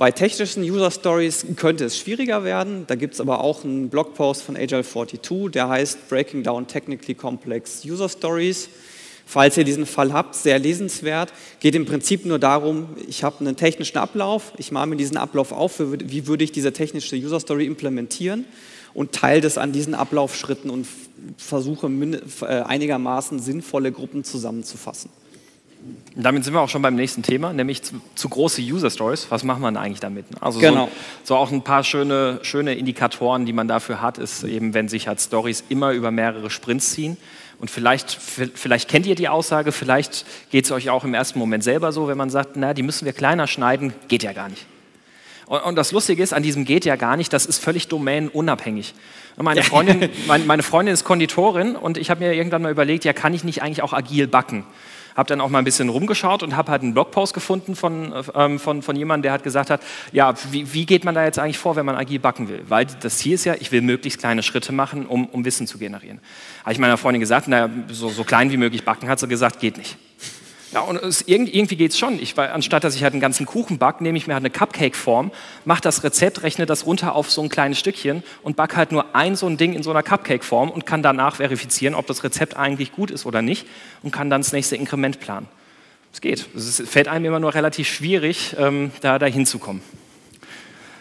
Bei technischen User Stories könnte es schwieriger werden. Da gibt es aber auch einen Blogpost von Agile42, der heißt Breaking Down Technically Complex User Stories. Falls ihr diesen Fall habt, sehr lesenswert. Geht im Prinzip nur darum, ich habe einen technischen Ablauf, ich mache mir diesen Ablauf auf, wie würde ich diese technische User Story implementieren und teile das an diesen Ablaufschritten und versuche äh, einigermaßen sinnvolle Gruppen zusammenzufassen. Damit sind wir auch schon beim nächsten Thema, nämlich zu, zu große User Stories. Was macht man eigentlich damit? Also genau. so, so, auch ein paar schöne, schöne Indikatoren, die man dafür hat, ist eben, wenn sich halt Stories immer über mehrere Sprints ziehen. Und vielleicht, vielleicht kennt ihr die Aussage, vielleicht geht es euch auch im ersten Moment selber so, wenn man sagt, na, die müssen wir kleiner schneiden, geht ja gar nicht. Und, das Lustige ist, an diesem geht ja gar nicht, das ist völlig domänenunabhängig. Meine Freundin, meine Freundin ist Konditorin und ich habe mir irgendwann mal überlegt, ja, kann ich nicht eigentlich auch agil backen? Habe dann auch mal ein bisschen rumgeschaut und habe halt einen Blogpost gefunden von, ähm, von, von jemandem, der hat gesagt hat, ja, wie, wie, geht man da jetzt eigentlich vor, wenn man agil backen will? Weil das Ziel ist ja, ich will möglichst kleine Schritte machen, um, um Wissen zu generieren. Habe ich meiner Freundin gesagt, naja, so, so klein wie möglich backen, hat sie gesagt, geht nicht. Ja, und es, irgendwie geht es schon. Ich, anstatt dass ich halt einen ganzen Kuchen backe, nehme ich mir halt eine Cupcake-Form, mache das Rezept, rechne das runter auf so ein kleines Stückchen und backe halt nur ein so ein Ding in so einer Cupcake-Form und kann danach verifizieren, ob das Rezept eigentlich gut ist oder nicht und kann dann das nächste Inkrement planen. Es geht. Es fällt einem immer nur relativ schwierig, ähm, da, da hinzukommen.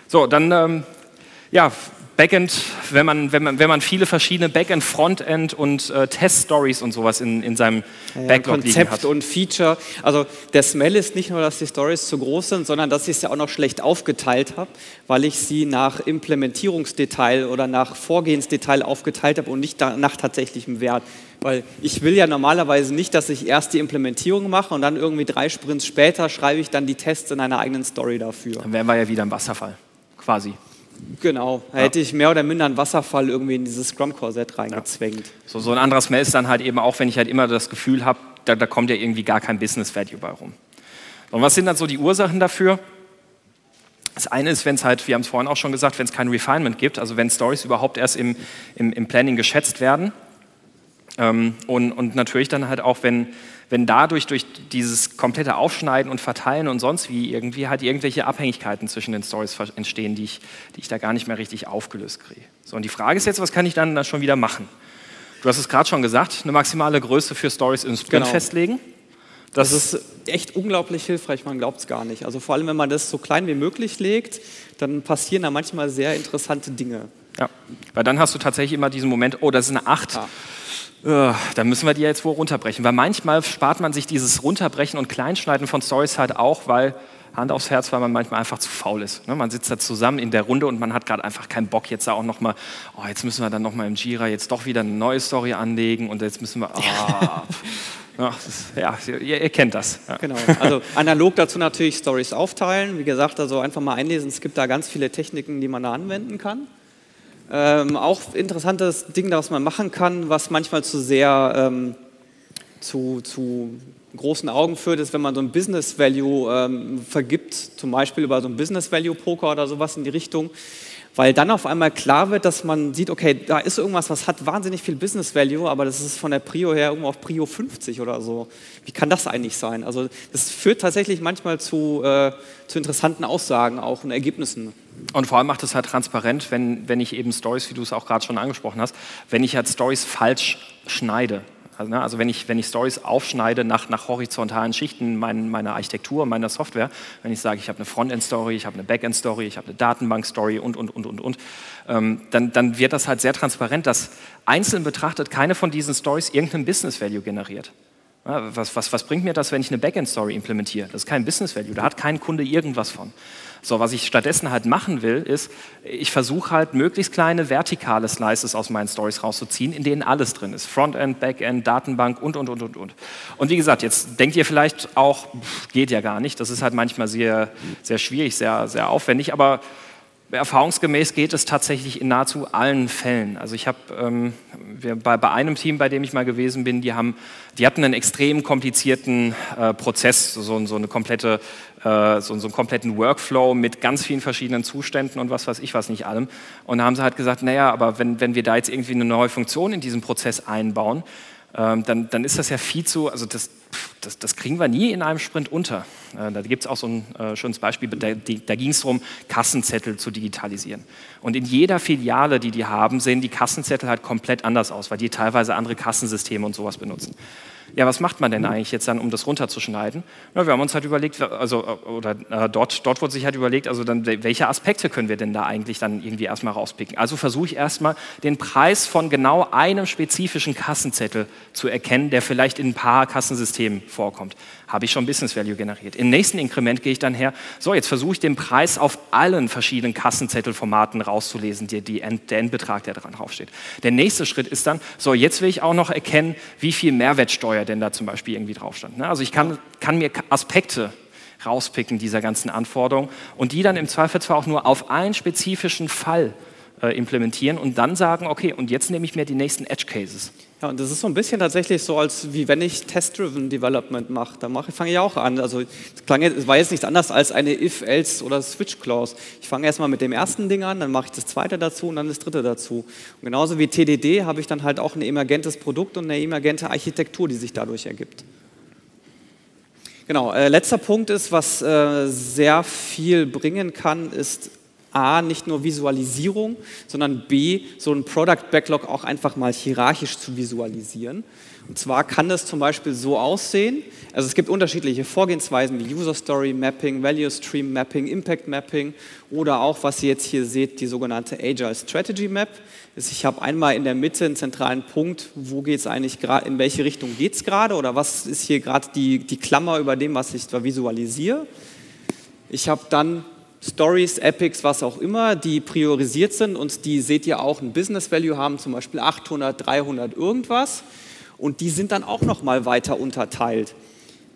So, dann ähm, ja, Backend, wenn man, wenn man, wenn man viele verschiedene Backend, Frontend und äh, Test-Stories und sowas in, in seinem ja, Backlog Konzept liegen hat. und Feature. Also der Smell ist nicht nur, dass die Stories zu groß sind, sondern dass ich sie auch noch schlecht aufgeteilt habe, weil ich sie nach Implementierungsdetail oder nach Vorgehensdetail aufgeteilt habe und nicht nach tatsächlichem Wert. Weil ich will ja normalerweise nicht, dass ich erst die Implementierung mache und dann irgendwie drei Sprints später schreibe ich dann die Tests in einer eigenen Story dafür. Dann wären wir ja wieder im Wasserfall, quasi. Genau, da ja. hätte ich mehr oder minder einen Wasserfall irgendwie in dieses Scrum-Korsett reingezwängt. Ja. So, so ein anderes Mail ist dann halt eben auch, wenn ich halt immer das Gefühl habe, da, da kommt ja irgendwie gar kein Business-Value bei rum. Und was sind dann so die Ursachen dafür? Das eine ist, wenn es halt, wir haben es vorhin auch schon gesagt, wenn es kein Refinement gibt, also wenn Stories überhaupt erst im, im, im Planning geschätzt werden. Ähm, und, und natürlich dann halt auch, wenn, wenn dadurch durch dieses komplette Aufschneiden und Verteilen und sonst wie irgendwie halt irgendwelche Abhängigkeiten zwischen den Stories entstehen, die ich, die ich da gar nicht mehr richtig aufgelöst kriege. So, und die Frage ist jetzt, was kann ich dann, dann schon wieder machen? Du hast es gerade schon gesagt, eine maximale Größe für Stories im Sprint genau. festlegen. Das, das ist echt unglaublich hilfreich, man glaubt es gar nicht. Also vor allem, wenn man das so klein wie möglich legt, dann passieren da manchmal sehr interessante Dinge. Ja, weil dann hast du tatsächlich immer diesen Moment, oh, das ist eine 8. Ja. Uh, dann müssen wir die jetzt wohl runterbrechen. Weil manchmal spart man sich dieses Runterbrechen und Kleinschneiden von Stories halt auch, weil Hand aufs Herz, weil man manchmal einfach zu faul ist. Ne? Man sitzt da zusammen in der Runde und man hat gerade einfach keinen Bock, jetzt da auch nochmal, oh, jetzt müssen wir dann nochmal im Jira jetzt doch wieder eine neue Story anlegen und jetzt müssen wir, oh, Ach, ist, ja, ihr, ihr, kennt das. Ja. Genau. Also analog dazu natürlich Stories aufteilen. Wie gesagt, also einfach mal einlesen. Es gibt da ganz viele Techniken, die man da anwenden kann. Ähm, auch interessantes Ding, was man machen kann, was manchmal zu sehr ähm, zu, zu großen Augen führt, ist, wenn man so ein Business Value ähm, vergibt, zum Beispiel über so ein Business Value Poker oder sowas in die Richtung weil dann auf einmal klar wird, dass man sieht, okay, da ist irgendwas, was hat wahnsinnig viel Business Value, aber das ist von der Prio her irgendwo auf Prio 50 oder so. Wie kann das eigentlich sein? Also das führt tatsächlich manchmal zu, äh, zu interessanten Aussagen auch und Ergebnissen. Und vor allem macht es halt transparent, wenn, wenn ich eben Stories, wie du es auch gerade schon angesprochen hast, wenn ich halt Stories falsch schneide. Also, ne, also wenn ich, wenn ich Stories aufschneide nach, nach horizontalen Schichten mein, meiner Architektur, meiner Software, wenn ich sage, ich habe eine Frontend-Story, ich habe eine Backend-Story, ich habe eine Datenbank-Story und, und, und, und, und, ähm, dann, dann wird das halt sehr transparent, dass einzeln betrachtet keine von diesen Stories irgendeinen Business-Value generiert. Was, was, was bringt mir das, wenn ich eine Backend-Story implementiere? Das ist kein Business-Value, da hat kein Kunde irgendwas von. So, was ich stattdessen halt machen will, ist, ich versuche halt möglichst kleine vertikale Slices aus meinen Stories rauszuziehen, in denen alles drin ist. Frontend, Backend, Datenbank und, und, und, und, und. Und wie gesagt, jetzt denkt ihr vielleicht auch, geht ja gar nicht. Das ist halt manchmal sehr, sehr schwierig, sehr, sehr aufwendig, aber erfahrungsgemäß geht es tatsächlich in nahezu allen Fällen. Also ich habe ähm, bei, bei, einem Team, bei dem ich mal gewesen bin, die, haben, die hatten einen extrem komplizierten äh, Prozess, so, so, eine komplette, äh, so, so, einen kompletten Workflow mit ganz vielen verschiedenen Zuständen und was weiß ich was nicht allem. Und da haben sie halt gesagt, naja, aber wenn, wenn wir da jetzt irgendwie eine neue Funktion in diesen Prozess einbauen, ähm, dann, dann ist das ja viel zu, also das, das, das kriegen wir nie in einem Sprint unter. Äh, da gibt es auch so ein äh, schönes Beispiel, da, da ging es darum, Kassenzettel zu digitalisieren. Und in jeder Filiale, die die haben, sehen die Kassenzettel halt komplett anders aus, weil die teilweise andere Kassensysteme und sowas benutzen ja, was macht man denn eigentlich jetzt dann, um das runterzuschneiden? Ja, wir haben uns halt überlegt, also, oder äh, dort, dort wurde sich halt überlegt, also dann, welche Aspekte können wir denn da eigentlich dann irgendwie erstmal rauspicken? Also versuche ich erstmal den Preis von genau einem spezifischen Kassenzettel zu erkennen, der vielleicht in ein paar Kassensystemen vorkommt habe ich schon Business Value generiert. Im nächsten Inkrement gehe ich dann her, so, jetzt versuche ich den Preis auf allen verschiedenen Kassenzettelformaten rauszulesen, die, die End, der Endbetrag, der dran draufsteht. Der nächste Schritt ist dann, so, jetzt will ich auch noch erkennen, wie viel Mehrwertsteuer denn da zum Beispiel irgendwie drauf stand. Ne? Also ich kann, kann mir Aspekte rauspicken dieser ganzen Anforderungen und die dann im Zweifelsfall auch nur auf einen spezifischen Fall äh, implementieren und dann sagen, okay, und jetzt nehme ich mir die nächsten Edge Cases. Ja, und das ist so ein bisschen tatsächlich so, als wie wenn ich Test-Driven Development mache. Da mache, fange ich auch an. Also es, klang, es war jetzt nichts anderes als eine If-Else oder Switch-Clause. Ich fange erstmal mit dem ersten Ding an, dann mache ich das zweite dazu und dann das dritte dazu. Und genauso wie TDD habe ich dann halt auch ein emergentes Produkt und eine emergente Architektur, die sich dadurch ergibt. Genau, äh, letzter Punkt ist, was äh, sehr viel bringen kann, ist A, nicht nur Visualisierung, sondern B, so ein Product Backlog auch einfach mal hierarchisch zu visualisieren. Und zwar kann das zum Beispiel so aussehen, also es gibt unterschiedliche Vorgehensweisen wie User Story Mapping, Value Stream Mapping, Impact Mapping oder auch, was ihr jetzt hier seht, die sogenannte Agile Strategy Map. Ich habe einmal in der Mitte einen zentralen Punkt, wo geht es eigentlich gerade, in welche Richtung geht es gerade oder was ist hier gerade die, die Klammer über dem, was ich da visualisiere. Ich habe dann Stories, Epics, was auch immer, die priorisiert sind und die seht ihr auch ein Business Value haben, zum Beispiel 800, 300 irgendwas und die sind dann auch nochmal weiter unterteilt.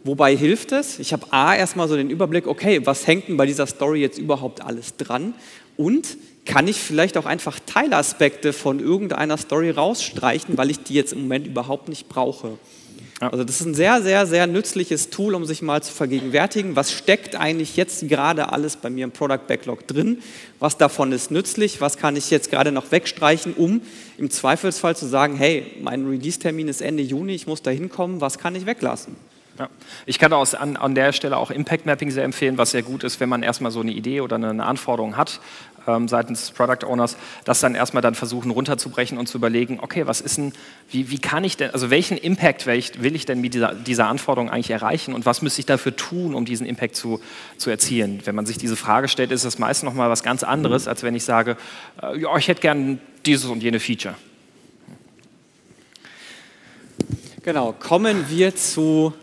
Wobei hilft es? Ich habe A erstmal so den Überblick, okay, was hängt denn bei dieser Story jetzt überhaupt alles dran und kann ich vielleicht auch einfach Teilaspekte von irgendeiner Story rausstreichen, weil ich die jetzt im Moment überhaupt nicht brauche. Ja. Also das ist ein sehr, sehr, sehr nützliches Tool, um sich mal zu vergegenwärtigen, was steckt eigentlich jetzt gerade alles bei mir im Product Backlog drin, was davon ist nützlich, was kann ich jetzt gerade noch wegstreichen, um im Zweifelsfall zu sagen, hey, mein Release-Termin ist Ende Juni, ich muss da hinkommen, was kann ich weglassen? Ja. Ich kann aus, an, an, der Stelle auch Impact Mapping sehr empfehlen, was sehr gut ist, wenn man erstmal so eine Idee oder eine Anforderung hat ähm, seitens des Product Owners, das dann erstmal dann versuchen runterzubrechen und zu überlegen, okay, was ist denn, wie, wie kann ich denn, also welchen Impact will ich denn mit dieser, dieser Anforderung eigentlich erreichen und was müsste ich dafür tun, um diesen Impact zu, zu erzielen? Wenn man sich diese Frage stellt, ist das meist nochmal was ganz anderes, als wenn ich sage, äh, ja, ich hätte gern dieses und jene Feature. Genau, kommen wir zu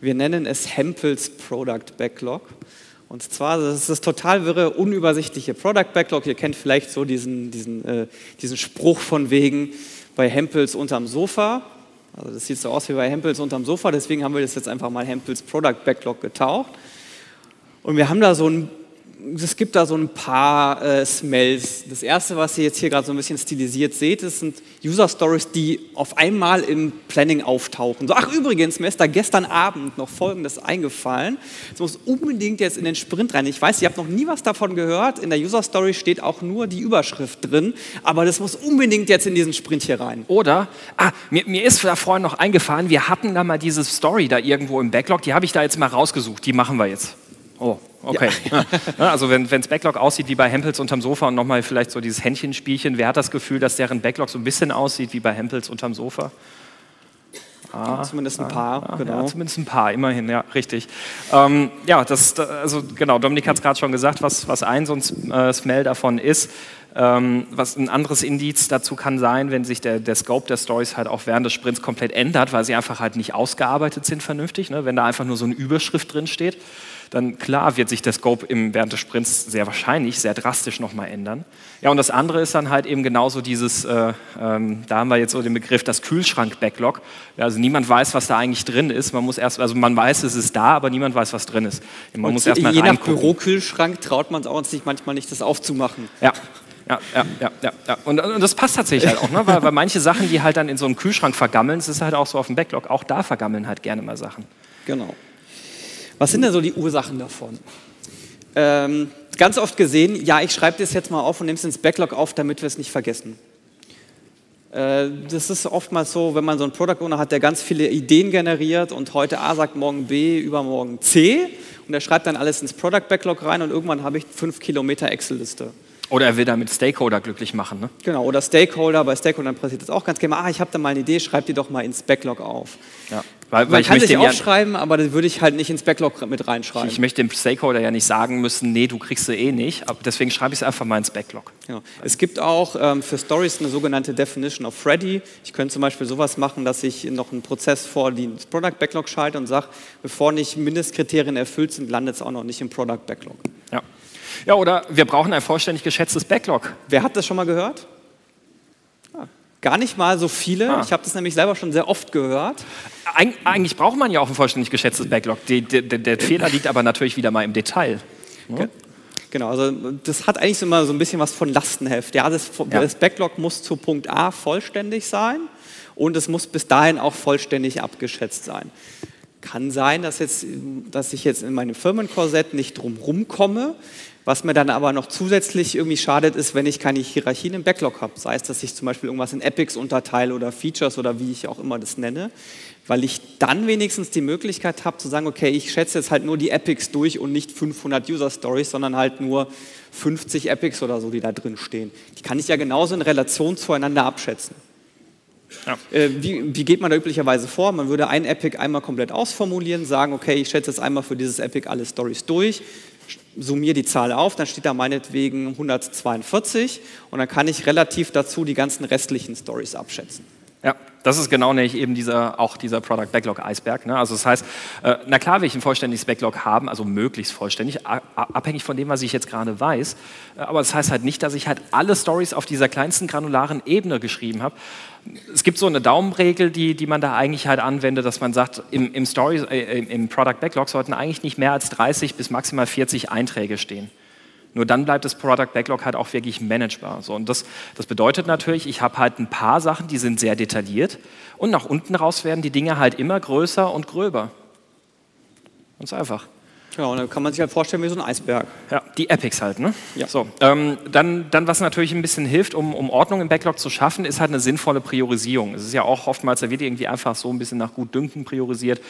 wir nennen es Hempels Product Backlog. Und zwar, das ist das total wirre, unübersichtliche Product Backlog. Ihr kennt vielleicht so diesen, diesen, äh, diesen Spruch von wegen bei Hempels unterm Sofa. Also das sieht so aus wie bei Hempels unterm Sofa, deswegen haben wir das jetzt einfach mal Hempels Product Backlog getaucht. Und wir haben da so ein es gibt da so ein paar äh, Smells. Das erste, was ihr jetzt hier gerade so ein bisschen stilisiert seht, das sind User Stories, die auf einmal im Planning auftauchen. So, ach übrigens, mir ist da gestern Abend noch Folgendes eingefallen. Es muss unbedingt jetzt in den Sprint rein. Ich weiß, ihr habt noch nie was davon gehört. In der User Story steht auch nur die Überschrift drin, aber das muss unbedingt jetzt in diesen Sprint hier rein. Oder, ah, mir, mir ist da vorhin noch eingefallen, wir hatten da mal diese Story da irgendwo im Backlog, die habe ich da jetzt mal rausgesucht, die machen wir jetzt. Oh, okay. Ja. Also wenn es Backlog aussieht wie bei Hempels unterm Sofa und nochmal vielleicht so dieses Händchenspielchen, wer hat das Gefühl, dass deren Backlog so ein bisschen aussieht wie bei Hempels unterm Sofa? Ah, zumindest ein paar, ah, genau. Ja, zumindest ein paar, immerhin, ja, richtig. Ähm, ja, das, also genau, Dominik hat es gerade schon gesagt, was, was ein so ein äh, Smell davon ist. Ähm, was ein anderes Indiz dazu kann sein, wenn sich der, der Scope der Stories halt auch während des Sprints komplett ändert, weil sie einfach halt nicht ausgearbeitet sind vernünftig, ne? wenn da einfach nur so eine Überschrift drin steht dann klar wird sich der Scope im, während des Sprints sehr wahrscheinlich, sehr drastisch nochmal ändern. Ja, und das andere ist dann halt eben genauso dieses, äh, ähm, da haben wir jetzt so den Begriff, das Kühlschrank-Backlog. Ja, also niemand weiß, was da eigentlich drin ist. Man muss erst, also man weiß, es ist da, aber niemand weiß, was drin ist. Man und muss erst mal je nach Bürokühlschrank traut man es auch sich manchmal nicht, das aufzumachen. Ja, ja, ja, ja, ja, ja. Und, und, das passt tatsächlich halt auch, ne? weil, weil manche Sachen, die halt dann in so einem Kühlschrank vergammeln, es ist halt auch so auf dem Backlog, auch da vergammeln halt gerne mal Sachen. Genau. Was sind denn so die Ursachen davon? Ähm, ganz oft gesehen, ja, ich schreibe das jetzt mal auf und nehme es ins Backlog auf, damit wir es nicht vergessen. Äh, das ist oftmals so, wenn man so einen Product Owner hat, der ganz viele Ideen generiert und heute A sagt, morgen B, übermorgen C und er schreibt dann alles ins Product Backlog rein und irgendwann habe ich fünf Kilometer Excel-Liste. Oder er will damit Stakeholder glücklich machen. Ne? Genau, oder Stakeholder, bei Stakeholdern passiert das auch ganz gerne. Ah, ich habe da mal eine Idee, schreib die doch mal ins Backlog auf. Ja. Weil, weil Man kann sich aufschreiben, aber das würde ich halt nicht ins Backlog mit reinschreiben. Ich möchte dem Stakeholder ja nicht sagen müssen, nee, du kriegst sie eh nicht. Aber deswegen schreibe ich es einfach mal ins Backlog. Genau. Es gibt auch ähm, für Stories eine sogenannte Definition of Ready. Ich könnte zum Beispiel sowas machen, dass ich noch einen Prozess vor das Product Backlog schalte und sage, bevor nicht Mindestkriterien erfüllt sind, landet es auch noch nicht im Product Backlog. Ja. Ja, oder wir brauchen ein vollständig geschätztes Backlog. Wer hat das schon mal gehört? Gar nicht mal so viele. Ah. Ich habe das nämlich selber schon sehr oft gehört. Eig eigentlich braucht man ja auch ein vollständig geschätztes Backlog. Die, die, der, der Fehler liegt aber natürlich wieder mal im Detail. Ne? Genau, also das hat eigentlich immer so ein bisschen was von Lastenheft. Ja, das, ja. das Backlog muss zu Punkt A vollständig sein und es muss bis dahin auch vollständig abgeschätzt sein. Kann sein, dass, jetzt, dass ich jetzt in meinem Firmenkorsett nicht drum komme, was mir dann aber noch zusätzlich irgendwie schadet, ist, wenn ich keine Hierarchien im Backlog habe. Sei es, dass ich zum Beispiel irgendwas in Epics unterteile oder Features oder wie ich auch immer das nenne, weil ich dann wenigstens die Möglichkeit habe zu sagen, okay, ich schätze jetzt halt nur die Epics durch und nicht 500 User Stories, sondern halt nur 50 Epics oder so, die da drin stehen. Die kann ich ja genauso in Relation zueinander abschätzen. Ja. Äh, wie, wie, geht man da üblicherweise vor? Man würde ein Epic einmal komplett ausformulieren, sagen, okay, ich schätze jetzt einmal für dieses Epic alle Stories durch, summiere die Zahl auf, dann steht da meinetwegen 142 und dann kann ich relativ dazu die ganzen restlichen Stories abschätzen. Ja, das ist genau nämlich eben dieser, auch dieser Product Backlog Eisberg. Ne? Also das heißt, äh, na klar will ich ein vollständiges Backlog haben, also möglichst vollständig, abhängig von dem, was ich jetzt gerade weiß. Äh, aber das heißt halt nicht, dass ich halt alle Stories auf dieser kleinsten granularen Ebene geschrieben habe. Es gibt so eine Daumenregel, die, die man da eigentlich halt anwendet, dass man sagt, im, im, Story, äh, im Product Backlog sollten eigentlich nicht mehr als 30 bis maximal 40 Einträge stehen. Nur dann bleibt das Product Backlog halt auch wirklich managebar. So, und das, das bedeutet natürlich, ich habe halt ein paar Sachen, die sind sehr detailliert und nach unten raus werden die Dinge halt immer größer und gröber. Ganz einfach. Ja, und dann kann man sich halt vorstellen wie so ein Eisberg. Ja, die Epics halt, ne? Ja. So, ähm, dann, dann, was natürlich ein bisschen hilft, um, um Ordnung im Backlog zu schaffen, ist halt eine sinnvolle Priorisierung. Es ist ja auch oftmals, da wird irgendwie einfach so ein bisschen nach gut Dünken priorisiert.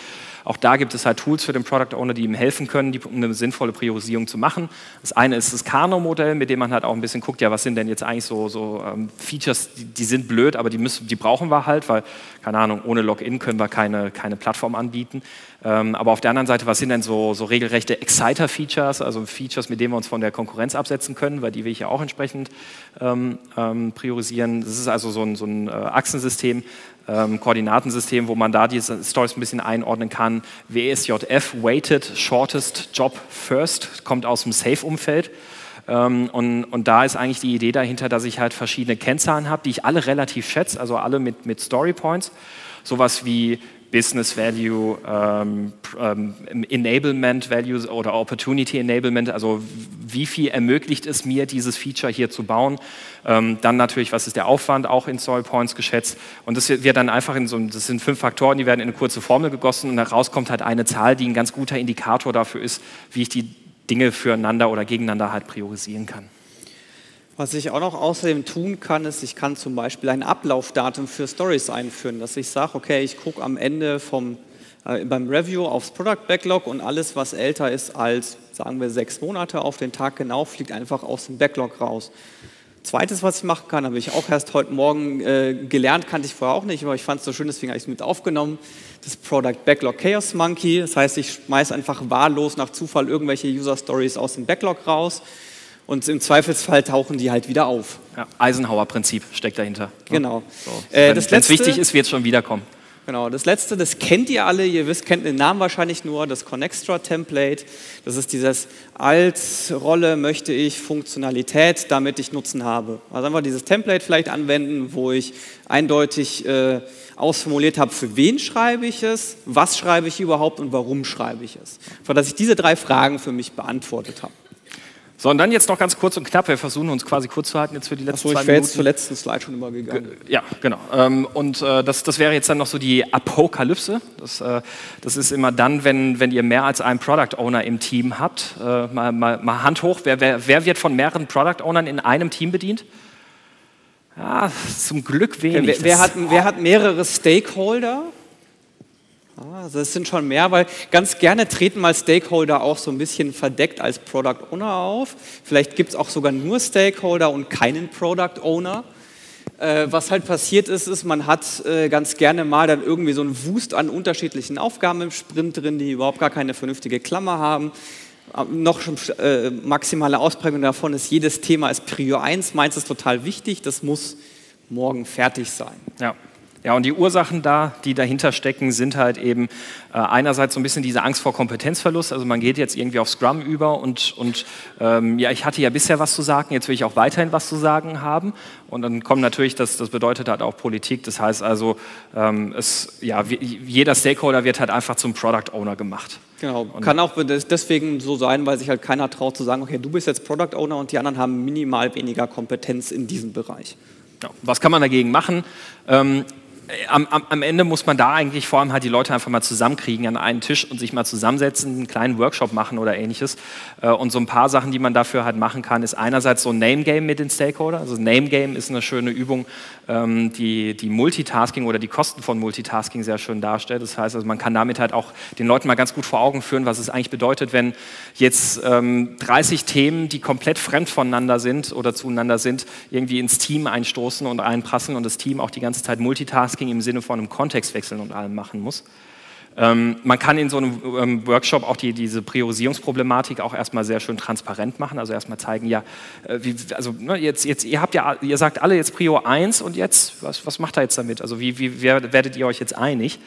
Auch da gibt es halt Tools für den Product Owner, die ihm helfen können, die, eine sinnvolle Priorisierung zu machen. Das eine ist das Kano-Modell, mit dem man halt auch ein bisschen guckt, ja, was sind denn jetzt eigentlich so, so ähm, Features, die, die, sind blöd, aber die, müssen, die brauchen wir halt, weil, keine Ahnung, ohne Login können wir keine, keine Plattform anbieten. Ähm, aber auf der anderen Seite, was sind denn so, so regelrechte Exciter-Features, also Features, mit denen wir uns von der Konkurrenz absetzen können, weil die will ich ja auch entsprechend ähm, ähm, priorisieren. Das ist also so ein, so ein äh, Achsensystem, ähm, Koordinatensystem, wo man da die Stories ein bisschen einordnen kann. WSJF, Weighted Shortest Job First, kommt aus dem Safe-Umfeld. Ähm, und, und, da ist eigentlich die Idee dahinter, dass ich halt verschiedene Kennzahlen habe, die ich alle relativ schätze, also alle mit, mit Story Points sowas wie Business Value, ähm, ähm, Enablement Values oder Opportunity Enablement, also wie viel ermöglicht es mir, dieses Feature hier zu bauen. Ähm, dann natürlich, was ist der Aufwand, auch in Story Points geschätzt. Und das wird dann einfach in so, das sind fünf Faktoren, die werden in eine kurze Formel gegossen und daraus kommt halt eine Zahl, die ein ganz guter Indikator dafür ist, wie ich die Dinge füreinander oder gegeneinander halt priorisieren kann. Was ich auch noch außerdem tun kann, ist, ich kann zum Beispiel ein Ablaufdatum für Stories einführen, dass ich sage, okay, ich gucke am Ende vom, äh, beim Review aufs Product Backlog und alles, was älter ist als, sagen wir, sechs Monate auf den Tag genau, fliegt einfach aus dem Backlog raus. Zweites, was ich machen kann, habe ich auch erst heute Morgen äh, gelernt, kannte ich vorher auch nicht, aber ich fand es so schön, deswegen habe ich es mit aufgenommen. Das Product Backlog Chaos Monkey. Das heißt, ich schmeiße einfach wahllos nach Zufall irgendwelche User Stories aus dem Backlog raus und im Zweifelsfall tauchen die halt wieder auf. Ja, Eisenhower-Prinzip steckt dahinter. Genau. So. Äh, Wenn es wichtig ist, wird es schon wiederkommen. Genau, das letzte, das kennt ihr alle, ihr wisst, kennt den Namen wahrscheinlich nur, das Connextra-Template. Das ist dieses als Rolle möchte ich Funktionalität, damit ich Nutzen habe. Also einfach dieses Template vielleicht anwenden, wo ich eindeutig äh, ausformuliert habe, für wen schreibe ich es, was schreibe ich überhaupt und warum schreibe ich es. Einfach, dass ich diese drei Fragen für mich beantwortet habe. So, und dann jetzt noch ganz kurz und knapp, wir versuchen uns quasi kurz zu halten jetzt für die letzten Achso, zwei ich wäre jetzt zur letzten Slide schon übergegangen. Ja, genau. Ähm, und äh, das, das wäre jetzt dann noch so die Apokalypse. Das, äh, das ist immer dann, wenn, wenn ihr mehr als einen Product Owner im Team habt. Äh, mal, mal, mal Hand hoch, wer, wer, wer wird von mehreren Product Ownern in einem Team bedient? Ja, zum Glück wenig. Okay, wer, wer, hat, wer hat mehrere Stakeholder? Also es sind schon mehr, weil ganz gerne treten mal Stakeholder auch so ein bisschen verdeckt als Product Owner auf. Vielleicht gibt es auch sogar nur Stakeholder und keinen Product Owner. Äh, was halt passiert ist, ist, man hat äh, ganz gerne mal dann irgendwie so einen Wust an unterschiedlichen Aufgaben im Sprint drin, die überhaupt gar keine vernünftige Klammer haben. Äh, noch schon äh, maximale Ausprägung davon ist, jedes Thema ist Prio 1. Meins ist total wichtig, das muss morgen fertig sein. Ja. Ja, und die Ursachen da, die dahinter stecken, sind halt eben äh, einerseits so ein bisschen diese Angst vor Kompetenzverlust. Also man geht jetzt irgendwie auf Scrum über und, und ähm, ja, ich hatte ja bisher was zu sagen, jetzt will ich auch weiterhin was zu sagen haben. Und dann kommt natürlich, das, das bedeutet halt auch Politik. Das heißt also, ähm, es, ja, jeder Stakeholder wird halt einfach zum Product Owner gemacht. Genau, und kann auch deswegen so sein, weil sich halt keiner traut zu sagen, okay, du bist jetzt Product Owner und die anderen haben minimal weniger Kompetenz in diesem Bereich. Ja, was kann man dagegen machen? Ähm, am, am, am, Ende muss man da eigentlich vor allem halt die Leute einfach mal zusammenkriegen an einen Tisch und sich mal zusammensetzen, einen kleinen Workshop machen oder ähnliches. Äh, und so ein paar Sachen, die man dafür halt machen kann, ist einerseits so ein Name Game mit den Stakeholdern. Also Name Game ist eine schöne Übung, ähm, die, die Multitasking oder die Kosten von Multitasking sehr schön darstellt. Das heißt, also man kann damit halt auch den Leuten mal ganz gut vor Augen führen, was es eigentlich bedeutet, wenn jetzt ähm, 30 Themen, die komplett fremd voneinander sind oder zueinander sind, irgendwie ins Team einstoßen und einprasseln und das Team auch die ganze Zeit Multitasking Multitasking im Sinne von einem Kontextwechseln und allem machen muss. Ähm, man kann in so einem ähm, Workshop auch die, diese Priorisierungsproblematik auch erstmal sehr schön transparent machen, also erstmal zeigen, ja, äh, wie, also ne, jetzt, jetzt, ihr habt ja, ihr sagt alle jetzt Prio 1 und jetzt, was, was macht er jetzt damit? Also wie, wie werdet ihr euch jetzt einig?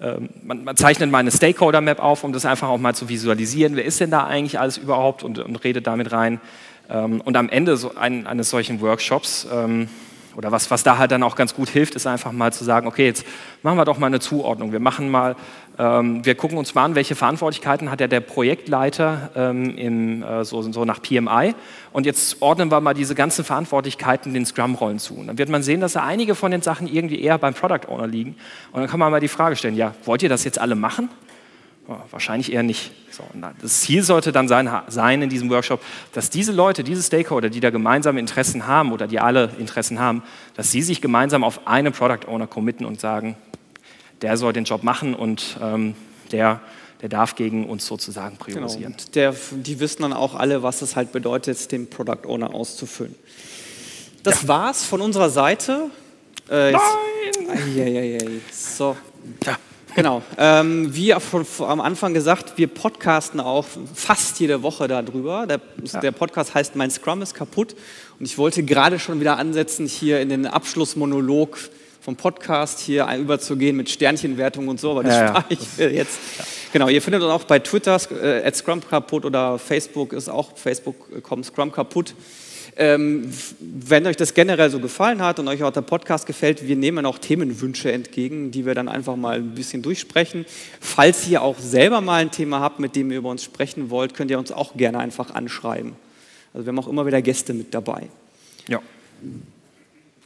Ähm, man, man, zeichnet mal eine Stakeholder-Map auf, um das einfach auch mal zu visualisieren, wer ist denn da eigentlich alles überhaupt und, und redet damit rein. Ähm, und am Ende so ein, eines solchen Workshops ähm, oder was, was da halt dann auch ganz gut hilft, ist einfach mal zu sagen, okay, jetzt machen wir doch mal eine Zuordnung. Wir machen mal, ähm, wir gucken uns mal an, welche Verantwortlichkeiten hat ja der Projektleiter ähm, im, äh, so, so nach PMI und jetzt ordnen wir mal diese ganzen Verantwortlichkeiten den Scrum-Rollen zu. Und dann wird man sehen, dass da einige von den Sachen irgendwie eher beim Product Owner liegen. Und dann kann man mal die Frage stellen, ja, wollt ihr das jetzt alle machen? Wahrscheinlich eher nicht. So, das Ziel sollte dann sein, sein, in diesem Workshop, dass diese Leute, diese Stakeholder, die da gemeinsame Interessen haben oder die alle Interessen haben, dass sie sich gemeinsam auf einen Product Owner committen und sagen, der soll den Job machen und ähm, der, der darf gegen uns sozusagen genau, priorisieren. Genau. Der, die wissen dann auch alle, was es halt bedeutet, den Product Owner auszufüllen. Das ja. war's von unserer Seite. Äh, Nein! Ai, ai, ai, so. Ja. Genau. Ähm, wie von, am Anfang gesagt, wir podcasten auch fast jede Woche darüber. Der, ja. der, Podcast heißt Mein Scrum ist kaputt. Und ich wollte gerade schon wieder ansetzen, hier in den Abschlussmonolog vom Podcast hier überzugehen mit Sternchenwertung und so, aber das ja, spare ich ja. jetzt. Genau, ihr findet uns auch bei Twitter, äh, Scrum kaputt oder Facebook ist auch Facebook.com Scrum kaputt. Ähm, wenn euch das generell so gefallen hat und euch auch der Podcast gefällt, wir nehmen auch Themenwünsche entgegen, die wir dann einfach mal ein bisschen durchsprechen. Falls ihr auch selber mal ein Thema habt, mit dem ihr über uns sprechen wollt, könnt ihr uns auch gerne einfach anschreiben. Also wir haben auch immer wieder Gäste mit dabei. Ja.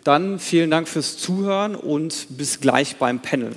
Dann vielen Dank fürs Zuhören und bis gleich beim Panel.